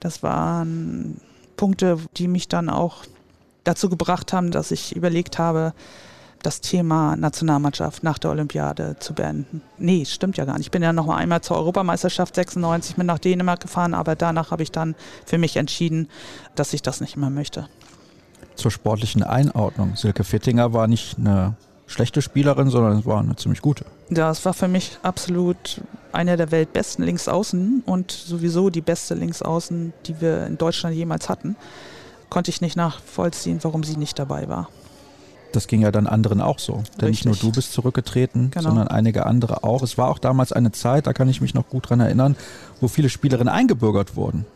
Das waren Punkte, die mich dann auch dazu gebracht haben, dass ich überlegt habe, das Thema Nationalmannschaft nach der Olympiade zu beenden. Nee, stimmt ja gar nicht. Ich bin ja noch mal einmal zur Europameisterschaft 96 mit nach Dänemark gefahren, aber danach habe ich dann für mich entschieden, dass ich das nicht mehr möchte. Zur sportlichen Einordnung. Silke Fittinger war nicht eine schlechte Spielerin, sondern es war eine ziemlich gute. Ja, es war für mich absolut einer der weltbesten Linksaußen und sowieso die beste Linksaußen, die wir in Deutschland jemals hatten. Konnte ich nicht nachvollziehen, warum sie nicht dabei war. Das ging ja dann anderen auch so. Denn nicht nur du bist zurückgetreten, genau. sondern einige andere auch. Es war auch damals eine Zeit, da kann ich mich noch gut dran erinnern, wo viele Spielerinnen eingebürgert wurden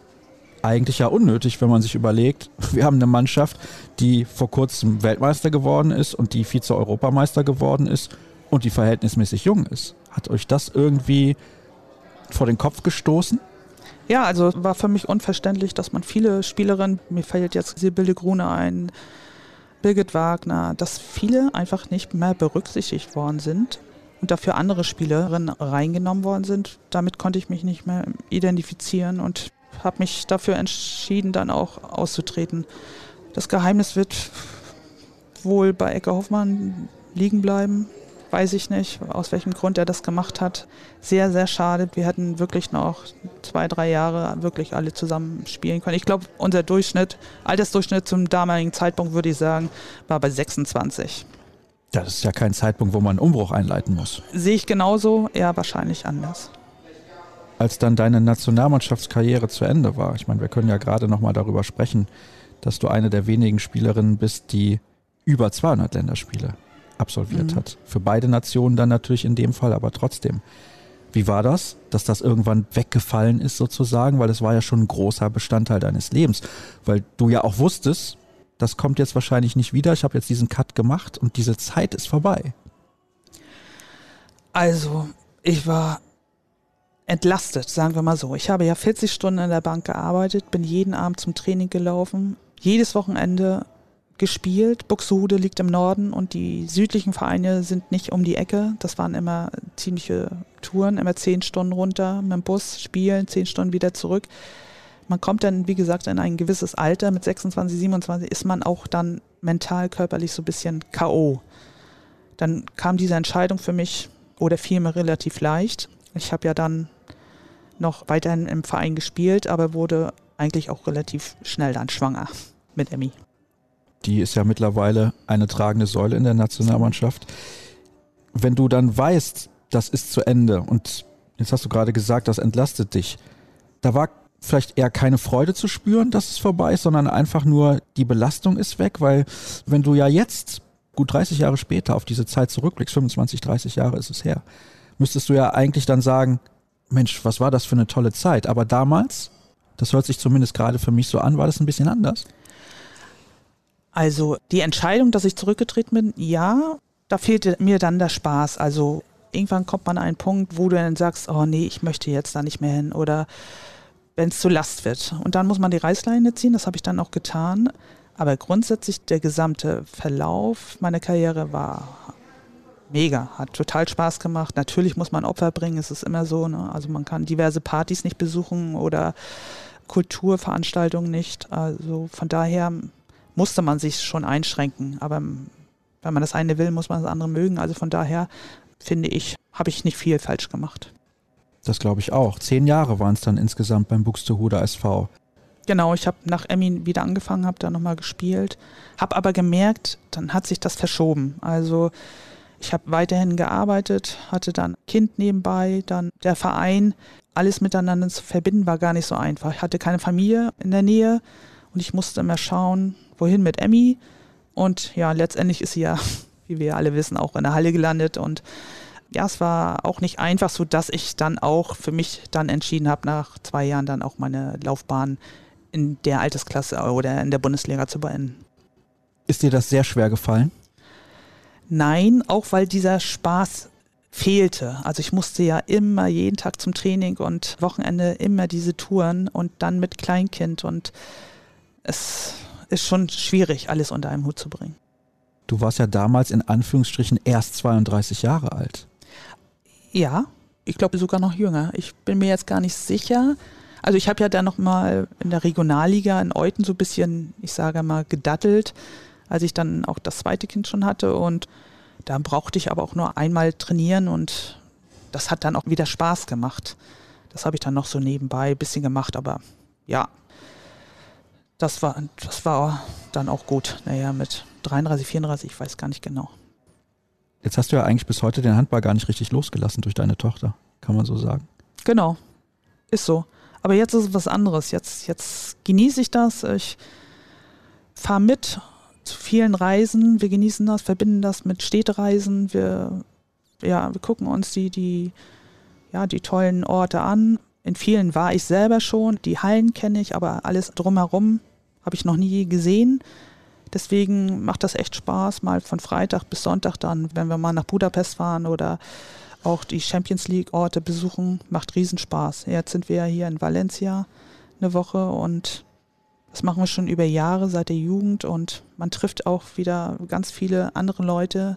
eigentlich ja unnötig, wenn man sich überlegt, wir haben eine Mannschaft, die vor kurzem Weltmeister geworden ist und die Vize-Europameister geworden ist und die verhältnismäßig jung ist. Hat euch das irgendwie vor den Kopf gestoßen? Ja, also war für mich unverständlich, dass man viele Spielerinnen, mir fällt jetzt Sibylle Grune ein, Birgit Wagner, dass viele einfach nicht mehr berücksichtigt worden sind und dafür andere Spielerinnen reingenommen worden sind. Damit konnte ich mich nicht mehr identifizieren und habe mich dafür entschieden, dann auch auszutreten. Das Geheimnis wird wohl bei Ecke Hoffmann liegen bleiben. Weiß ich nicht, aus welchem Grund er das gemacht hat. Sehr, sehr schade. Wir hätten wirklich noch zwei, drei Jahre wirklich alle zusammen spielen können. Ich glaube, unser Durchschnitt, Altersdurchschnitt zum damaligen Zeitpunkt, würde ich sagen, war bei 26. Das ist ja kein Zeitpunkt, wo man einen Umbruch einleiten muss. Sehe ich genauso, eher wahrscheinlich anders als dann deine Nationalmannschaftskarriere zu Ende war. Ich meine, wir können ja gerade noch mal darüber sprechen, dass du eine der wenigen Spielerinnen bist, die über 200 Länderspiele absolviert mhm. hat. Für beide Nationen dann natürlich in dem Fall, aber trotzdem. Wie war das, dass das irgendwann weggefallen ist sozusagen? Weil das war ja schon ein großer Bestandteil deines Lebens. Weil du ja auch wusstest, das kommt jetzt wahrscheinlich nicht wieder. Ich habe jetzt diesen Cut gemacht und diese Zeit ist vorbei. Also, ich war entlastet, sagen wir mal so. Ich habe ja 40 Stunden in der Bank gearbeitet, bin jeden Abend zum Training gelaufen, jedes Wochenende gespielt. Buxtehude liegt im Norden und die südlichen Vereine sind nicht um die Ecke. Das waren immer ziemliche Touren, immer zehn Stunden runter mit dem Bus, spielen, zehn Stunden wieder zurück. Man kommt dann, wie gesagt, in ein gewisses Alter. Mit 26, 27 ist man auch dann mental, körperlich so ein bisschen K.O. Dann kam diese Entscheidung für mich oder fiel mir relativ leicht. Ich habe ja dann noch weiterhin im Verein gespielt, aber wurde eigentlich auch relativ schnell dann schwanger mit Emmy. Die ist ja mittlerweile eine tragende Säule in der Nationalmannschaft. Wenn du dann weißt, das ist zu Ende und jetzt hast du gerade gesagt, das entlastet dich, da war vielleicht eher keine Freude zu spüren, dass es vorbei ist, sondern einfach nur die Belastung ist weg, weil wenn du ja jetzt gut 30 Jahre später auf diese Zeit zurückblickst, 25, 30 Jahre ist es her, müsstest du ja eigentlich dann sagen, Mensch, was war das für eine tolle Zeit. Aber damals, das hört sich zumindest gerade für mich so an, war das ein bisschen anders. Also die Entscheidung, dass ich zurückgetreten bin, ja, da fehlte mir dann der Spaß. Also irgendwann kommt man an einen Punkt, wo du dann sagst, oh nee, ich möchte jetzt da nicht mehr hin. Oder wenn es zu Last wird. Und dann muss man die Reißleine ziehen, das habe ich dann auch getan. Aber grundsätzlich der gesamte Verlauf meiner Karriere war mega, hat total Spaß gemacht. Natürlich muss man Opfer bringen, es ist immer so. Ne? Also man kann diverse Partys nicht besuchen oder Kulturveranstaltungen nicht. Also von daher musste man sich schon einschränken. Aber wenn man das eine will, muss man das andere mögen. Also von daher finde ich, habe ich nicht viel falsch gemacht. Das glaube ich auch. Zehn Jahre waren es dann insgesamt beim Buxtehuder SV. Genau, ich habe nach Emmy wieder angefangen, habe da nochmal gespielt, habe aber gemerkt, dann hat sich das verschoben. Also ich habe weiterhin gearbeitet, hatte dann Kind nebenbei, dann der Verein. Alles miteinander zu verbinden war gar nicht so einfach. Ich hatte keine Familie in der Nähe und ich musste immer schauen, wohin mit Emmy. Und ja, letztendlich ist sie ja, wie wir alle wissen, auch in der Halle gelandet und ja, es war auch nicht einfach, so dass ich dann auch für mich dann entschieden habe, nach zwei Jahren dann auch meine Laufbahn in der Altersklasse oder in der Bundesliga zu beenden. Ist dir das sehr schwer gefallen? Nein, auch weil dieser Spaß fehlte. Also ich musste ja immer jeden Tag zum Training und Wochenende immer diese Touren und dann mit Kleinkind und es ist schon schwierig, alles unter einem Hut zu bringen. Du warst ja damals in Anführungsstrichen erst 32 Jahre alt. Ja, ich glaube sogar noch jünger. Ich bin mir jetzt gar nicht sicher. Also ich habe ja dann noch mal in der Regionalliga in Euten so ein bisschen, ich sage mal, gedattelt, als ich dann auch das zweite Kind schon hatte und da brauchte ich aber auch nur einmal trainieren und das hat dann auch wieder Spaß gemacht. Das habe ich dann noch so nebenbei ein bisschen gemacht, aber ja, das war, das war dann auch gut. Naja, mit 33, 34, ich weiß gar nicht genau. Jetzt hast du ja eigentlich bis heute den Handball gar nicht richtig losgelassen durch deine Tochter, kann man so sagen. Genau, ist so. Aber jetzt ist es was anderes. Jetzt, jetzt genieße ich das. Ich fahre mit zu vielen Reisen. Wir genießen das, verbinden das mit Städtereisen. Wir, ja, wir gucken uns die, die, ja, die tollen Orte an. In vielen war ich selber schon. Die Hallen kenne ich, aber alles drumherum habe ich noch nie gesehen. Deswegen macht das echt Spaß, mal von Freitag bis Sonntag dann, wenn wir mal nach Budapest fahren oder auch die Champions League Orte besuchen, macht Riesenspaß. Jetzt sind wir ja hier in Valencia eine Woche und das machen wir schon über Jahre seit der Jugend und man trifft auch wieder ganz viele andere Leute,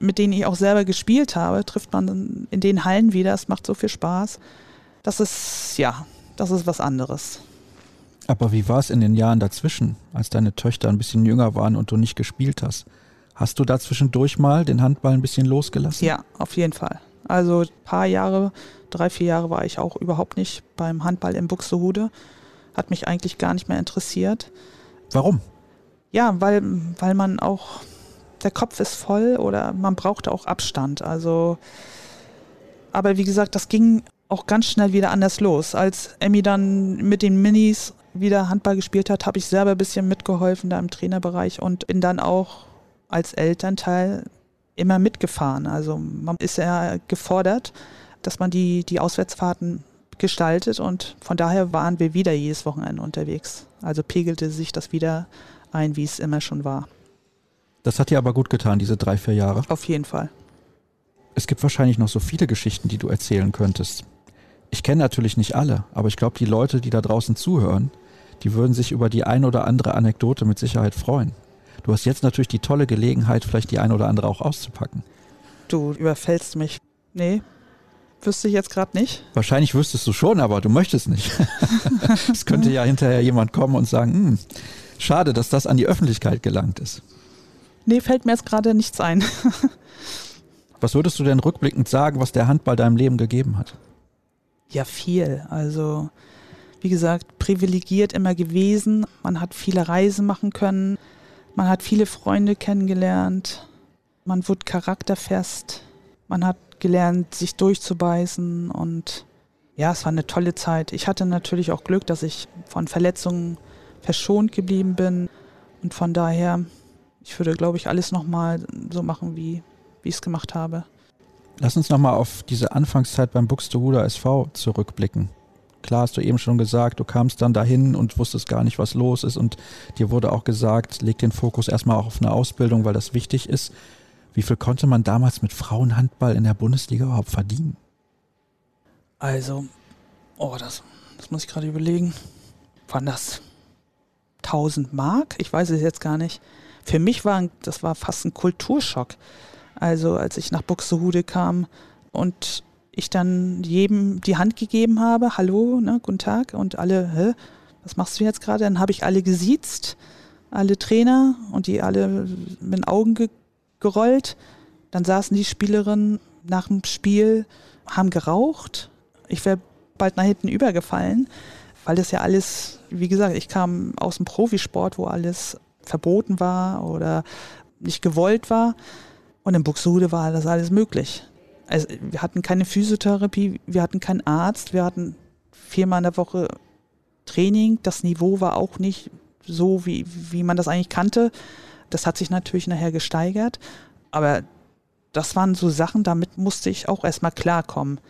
mit denen ich auch selber gespielt habe, trifft man in den Hallen wieder. Es macht so viel Spaß. Das ist, ja, das ist was anderes. Aber wie war es in den Jahren dazwischen, als deine Töchter ein bisschen jünger waren und du nicht gespielt hast? Hast du da zwischendurch mal den Handball ein bisschen losgelassen? Ja, auf jeden Fall. Also ein paar Jahre, drei, vier Jahre war ich auch überhaupt nicht beim Handball in Buxtehude. Hat mich eigentlich gar nicht mehr interessiert. Warum? Ja, weil, weil man auch, der Kopf ist voll oder man brauchte auch Abstand. Also, aber wie gesagt, das ging auch ganz schnell wieder anders los. Als Emmy dann mit den Minis wieder Handball gespielt hat, habe ich selber ein bisschen mitgeholfen da im Trainerbereich und bin dann auch als Elternteil immer mitgefahren. Also man ist ja gefordert, dass man die, die Auswärtsfahrten gestaltet und von daher waren wir wieder jedes Wochenende unterwegs. Also pegelte sich das wieder ein, wie es immer schon war. Das hat dir aber gut getan, diese drei, vier Jahre. Auf jeden Fall. Es gibt wahrscheinlich noch so viele Geschichten, die du erzählen könntest. Ich kenne natürlich nicht alle, aber ich glaube, die Leute, die da draußen zuhören, die würden sich über die ein oder andere Anekdote mit Sicherheit freuen. Du hast jetzt natürlich die tolle Gelegenheit, vielleicht die ein oder andere auch auszupacken. Du überfällst mich. Nee, wüsste ich jetzt gerade nicht. Wahrscheinlich wüsstest du schon, aber du möchtest nicht. es könnte ja hinterher jemand kommen und sagen, hm, schade, dass das an die Öffentlichkeit gelangt ist. Nee, fällt mir jetzt gerade nichts ein. was würdest du denn rückblickend sagen, was der Handball deinem Leben gegeben hat? Ja, viel. Also wie gesagt, privilegiert immer gewesen. Man hat viele Reisen machen können. Man hat viele Freunde kennengelernt. Man wurde charakterfest. Man hat gelernt, sich durchzubeißen und ja, es war eine tolle Zeit. Ich hatte natürlich auch Glück, dass ich von Verletzungen verschont geblieben bin und von daher, ich würde, glaube ich, alles nochmal so machen, wie, wie ich es gemacht habe. Lass uns nochmal auf diese Anfangszeit beim Buxtehuder SV zurückblicken. Klar hast du eben schon gesagt, du kamst dann dahin und wusstest gar nicht, was los ist. Und dir wurde auch gesagt, leg den Fokus erstmal auch auf eine Ausbildung, weil das wichtig ist. Wie viel konnte man damals mit Frauenhandball in der Bundesliga überhaupt verdienen? Also, oh, das, das muss ich gerade überlegen, waren das 1000 Mark? Ich weiß es jetzt gar nicht. Für mich war das war fast ein Kulturschock. Also als ich nach Buxtehude kam und ich dann jedem die Hand gegeben habe, hallo, ne, guten Tag und alle, hä, was machst du jetzt gerade? Dann habe ich alle gesiezt, alle Trainer und die alle mit den Augen ge gerollt. Dann saßen die Spielerinnen nach dem Spiel, haben geraucht. Ich wäre bald nach hinten übergefallen, weil das ja alles, wie gesagt, ich kam aus dem Profisport, wo alles verboten war oder nicht gewollt war. Und in Buxtehude war das alles möglich. Also wir hatten keine Physiotherapie, wir hatten keinen Arzt, wir hatten viermal in der Woche Training. Das Niveau war auch nicht so, wie, wie man das eigentlich kannte. Das hat sich natürlich nachher gesteigert. Aber das waren so Sachen, damit musste ich auch erstmal klarkommen.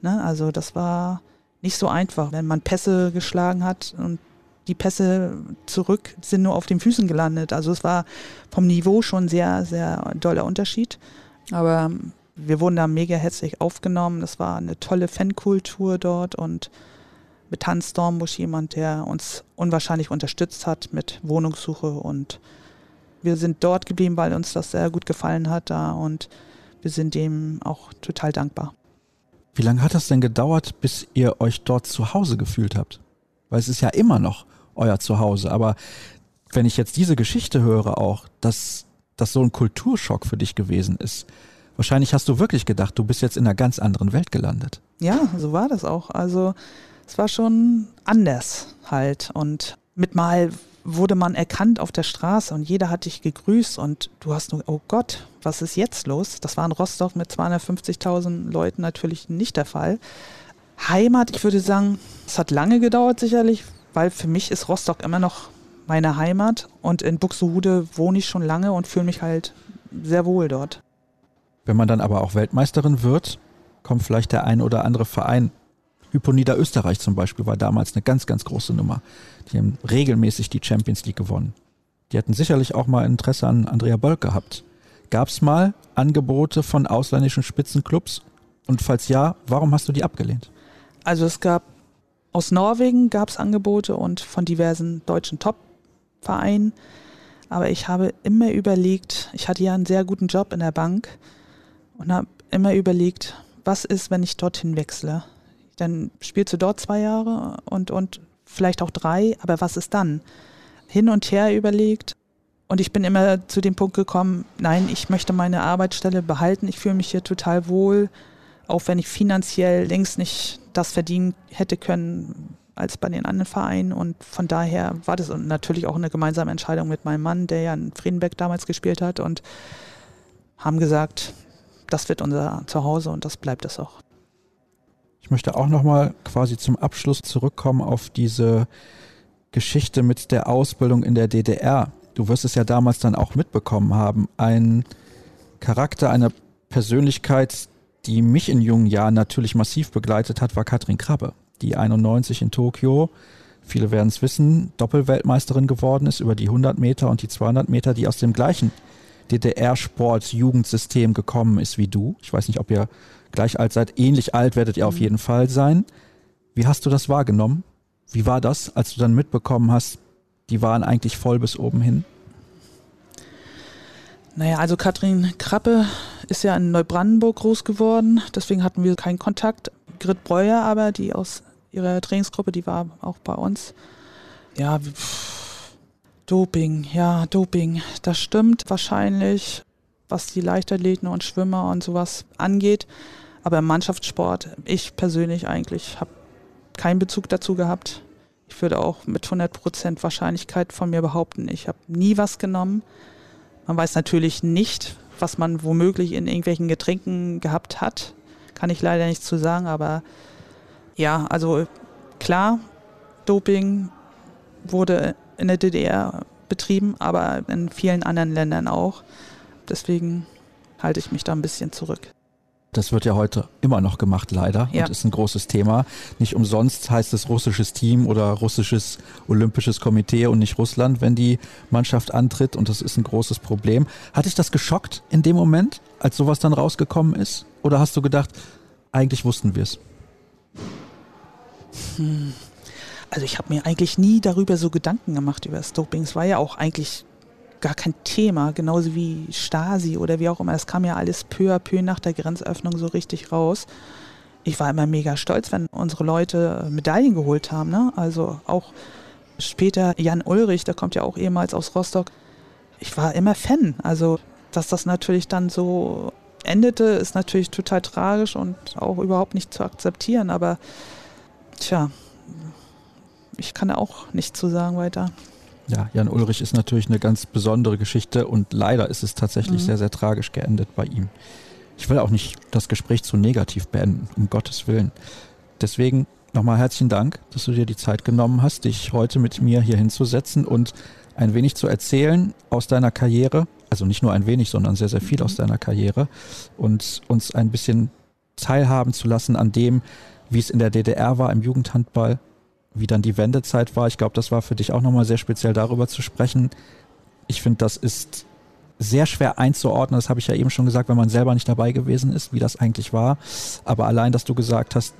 Ne? Also das war nicht so einfach, wenn man Pässe geschlagen hat und die Pässe zurück sind nur auf den Füßen gelandet. Also es war vom Niveau schon sehr, sehr doller Unterschied. Aber wir wurden da mega herzlich aufgenommen. Es war eine tolle Fankultur dort und mit Hans Stormbusch jemand, der uns unwahrscheinlich unterstützt hat mit Wohnungssuche und wir sind dort geblieben, weil uns das sehr gut gefallen hat da und wir sind dem auch total dankbar. Wie lange hat das denn gedauert, bis ihr euch dort zu Hause gefühlt habt? Weil es ist ja immer noch euer Zuhause. Aber wenn ich jetzt diese Geschichte höre auch, dass das so ein Kulturschock für dich gewesen ist, wahrscheinlich hast du wirklich gedacht, du bist jetzt in einer ganz anderen Welt gelandet. Ja, so war das auch. Also es war schon anders halt. Und mit mal wurde man erkannt auf der Straße und jeder hat dich gegrüßt und du hast nur, oh Gott, was ist jetzt los? Das war in Rostock mit 250.000 Leuten natürlich nicht der Fall. Heimat, ich würde sagen, es hat lange gedauert sicherlich, weil für mich ist Rostock immer noch meine Heimat und in Buxtehude wohne ich schon lange und fühle mich halt sehr wohl dort. Wenn man dann aber auch Weltmeisterin wird, kommt vielleicht der ein oder andere Verein. Hypo Niederösterreich zum Beispiel war damals eine ganz, ganz große Nummer. Die haben regelmäßig die Champions League gewonnen. Die hätten sicherlich auch mal Interesse an Andrea Bölk gehabt. Gab es mal Angebote von ausländischen Spitzenclubs? Und falls ja, warum hast du die abgelehnt? Also es gab aus Norwegen gab es Angebote und von diversen deutschen Top-Vereinen. Aber ich habe immer überlegt, ich hatte ja einen sehr guten Job in der Bank und habe immer überlegt, was ist, wenn ich dorthin wechsle? Dann spielst du dort zwei Jahre und, und vielleicht auch drei, aber was ist dann? Hin und her überlegt und ich bin immer zu dem Punkt gekommen, nein, ich möchte meine Arbeitsstelle behalten, ich fühle mich hier total wohl, auch wenn ich finanziell längst nicht das verdienen hätte können als bei den anderen Vereinen. Und von daher war das natürlich auch eine gemeinsame Entscheidung mit meinem Mann, der ja in Friedenbeck damals gespielt hat und haben gesagt, das wird unser Zuhause und das bleibt es auch. Ich möchte auch nochmal quasi zum Abschluss zurückkommen auf diese Geschichte mit der Ausbildung in der DDR. Du wirst es ja damals dann auch mitbekommen haben. Ein Charakter, eine Persönlichkeit, die mich in jungen Jahren natürlich massiv begleitet hat, war Katrin Krabbe, die 91 in Tokio, viele werden es wissen, Doppelweltmeisterin geworden ist über die 100 Meter und die 200 Meter, die aus dem gleichen DDR-Sport-Jugendsystem gekommen ist wie du. Ich weiß nicht, ob ihr gleich alt seid. Ähnlich alt werdet ihr auf mhm. jeden Fall sein. Wie hast du das wahrgenommen? Wie war das, als du dann mitbekommen hast, die waren eigentlich voll bis oben hin? Naja, also Katrin Krappe ist ja in Neubrandenburg groß geworden, deswegen hatten wir keinen Kontakt. Grit Breuer aber, die aus ihrer Trainingsgruppe, die war auch bei uns. Ja, pff, Doping, ja, Doping, das stimmt wahrscheinlich, was die Leichtathleten und Schwimmer und sowas angeht. Aber im Mannschaftssport, ich persönlich eigentlich habe keinen Bezug dazu gehabt. Ich würde auch mit 100% Wahrscheinlichkeit von mir behaupten, ich habe nie was genommen. Man weiß natürlich nicht, was man womöglich in irgendwelchen Getränken gehabt hat. Kann ich leider nichts zu sagen, aber ja, also klar, Doping wurde in der DDR betrieben, aber in vielen anderen Ländern auch. Deswegen halte ich mich da ein bisschen zurück. Das wird ja heute immer noch gemacht, leider. Ja. Und ist ein großes Thema. Nicht umsonst heißt es russisches Team oder russisches Olympisches Komitee und nicht Russland, wenn die Mannschaft antritt. Und das ist ein großes Problem. Hat dich das geschockt in dem Moment, als sowas dann rausgekommen ist? Oder hast du gedacht, eigentlich wussten wir es? Hm. Also ich habe mir eigentlich nie darüber so Gedanken gemacht über das Doping. Es war ja auch eigentlich gar kein Thema, genauso wie Stasi oder wie auch immer. Das kam ja alles peu à peu nach der Grenzöffnung so richtig raus. Ich war immer mega stolz, wenn unsere Leute Medaillen geholt haben. Ne? Also auch später Jan Ulrich, der kommt ja auch ehemals aus Rostock. Ich war immer Fan. Also, dass das natürlich dann so endete, ist natürlich total tragisch und auch überhaupt nicht zu akzeptieren. Aber tja, ich kann auch nichts zu sagen weiter. Ja, Jan Ulrich ist natürlich eine ganz besondere Geschichte und leider ist es tatsächlich mhm. sehr, sehr tragisch geendet bei ihm. Ich will auch nicht das Gespräch zu negativ beenden, um Gottes Willen. Deswegen nochmal herzlichen Dank, dass du dir die Zeit genommen hast, dich heute mit mir hier hinzusetzen und ein wenig zu erzählen aus deiner Karriere. Also nicht nur ein wenig, sondern sehr, sehr viel mhm. aus deiner Karriere und uns ein bisschen teilhaben zu lassen an dem, wie es in der DDR war im Jugendhandball, wie dann die Wendezeit war. Ich glaube, das war für dich auch nochmal sehr speziell darüber zu sprechen. Ich finde, das ist sehr schwer einzuordnen. Das habe ich ja eben schon gesagt, wenn man selber nicht dabei gewesen ist, wie das eigentlich war. Aber allein, dass du gesagt hast,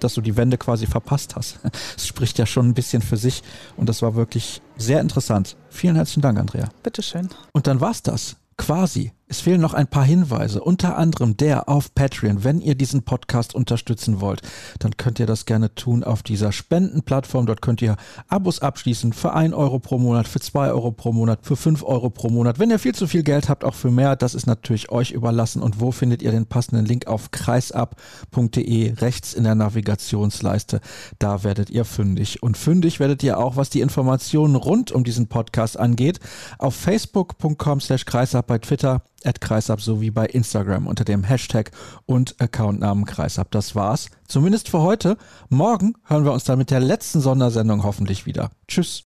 dass du die Wende quasi verpasst hast, das spricht ja schon ein bisschen für sich. Und das war wirklich sehr interessant. Vielen herzlichen Dank, Andrea. Bitteschön. Und dann war's das. Quasi. Es fehlen noch ein paar Hinweise, unter anderem der auf Patreon. Wenn ihr diesen Podcast unterstützen wollt, dann könnt ihr das gerne tun auf dieser Spendenplattform. Dort könnt ihr Abos abschließen für ein Euro pro Monat, für zwei Euro pro Monat, für fünf Euro pro Monat. Wenn ihr viel zu viel Geld habt, auch für mehr, das ist natürlich euch überlassen. Und wo findet ihr den passenden Link auf kreisab.de rechts in der Navigationsleiste? Da werdet ihr fündig. Und fündig werdet ihr auch, was die Informationen rund um diesen Podcast angeht, auf facebook.com slash kreisab bei Twitter Kreisab sowie bei Instagram unter dem Hashtag und Accountnamen Kreisab. Das war's. Zumindest für heute. Morgen hören wir uns dann mit der letzten Sondersendung hoffentlich wieder. Tschüss.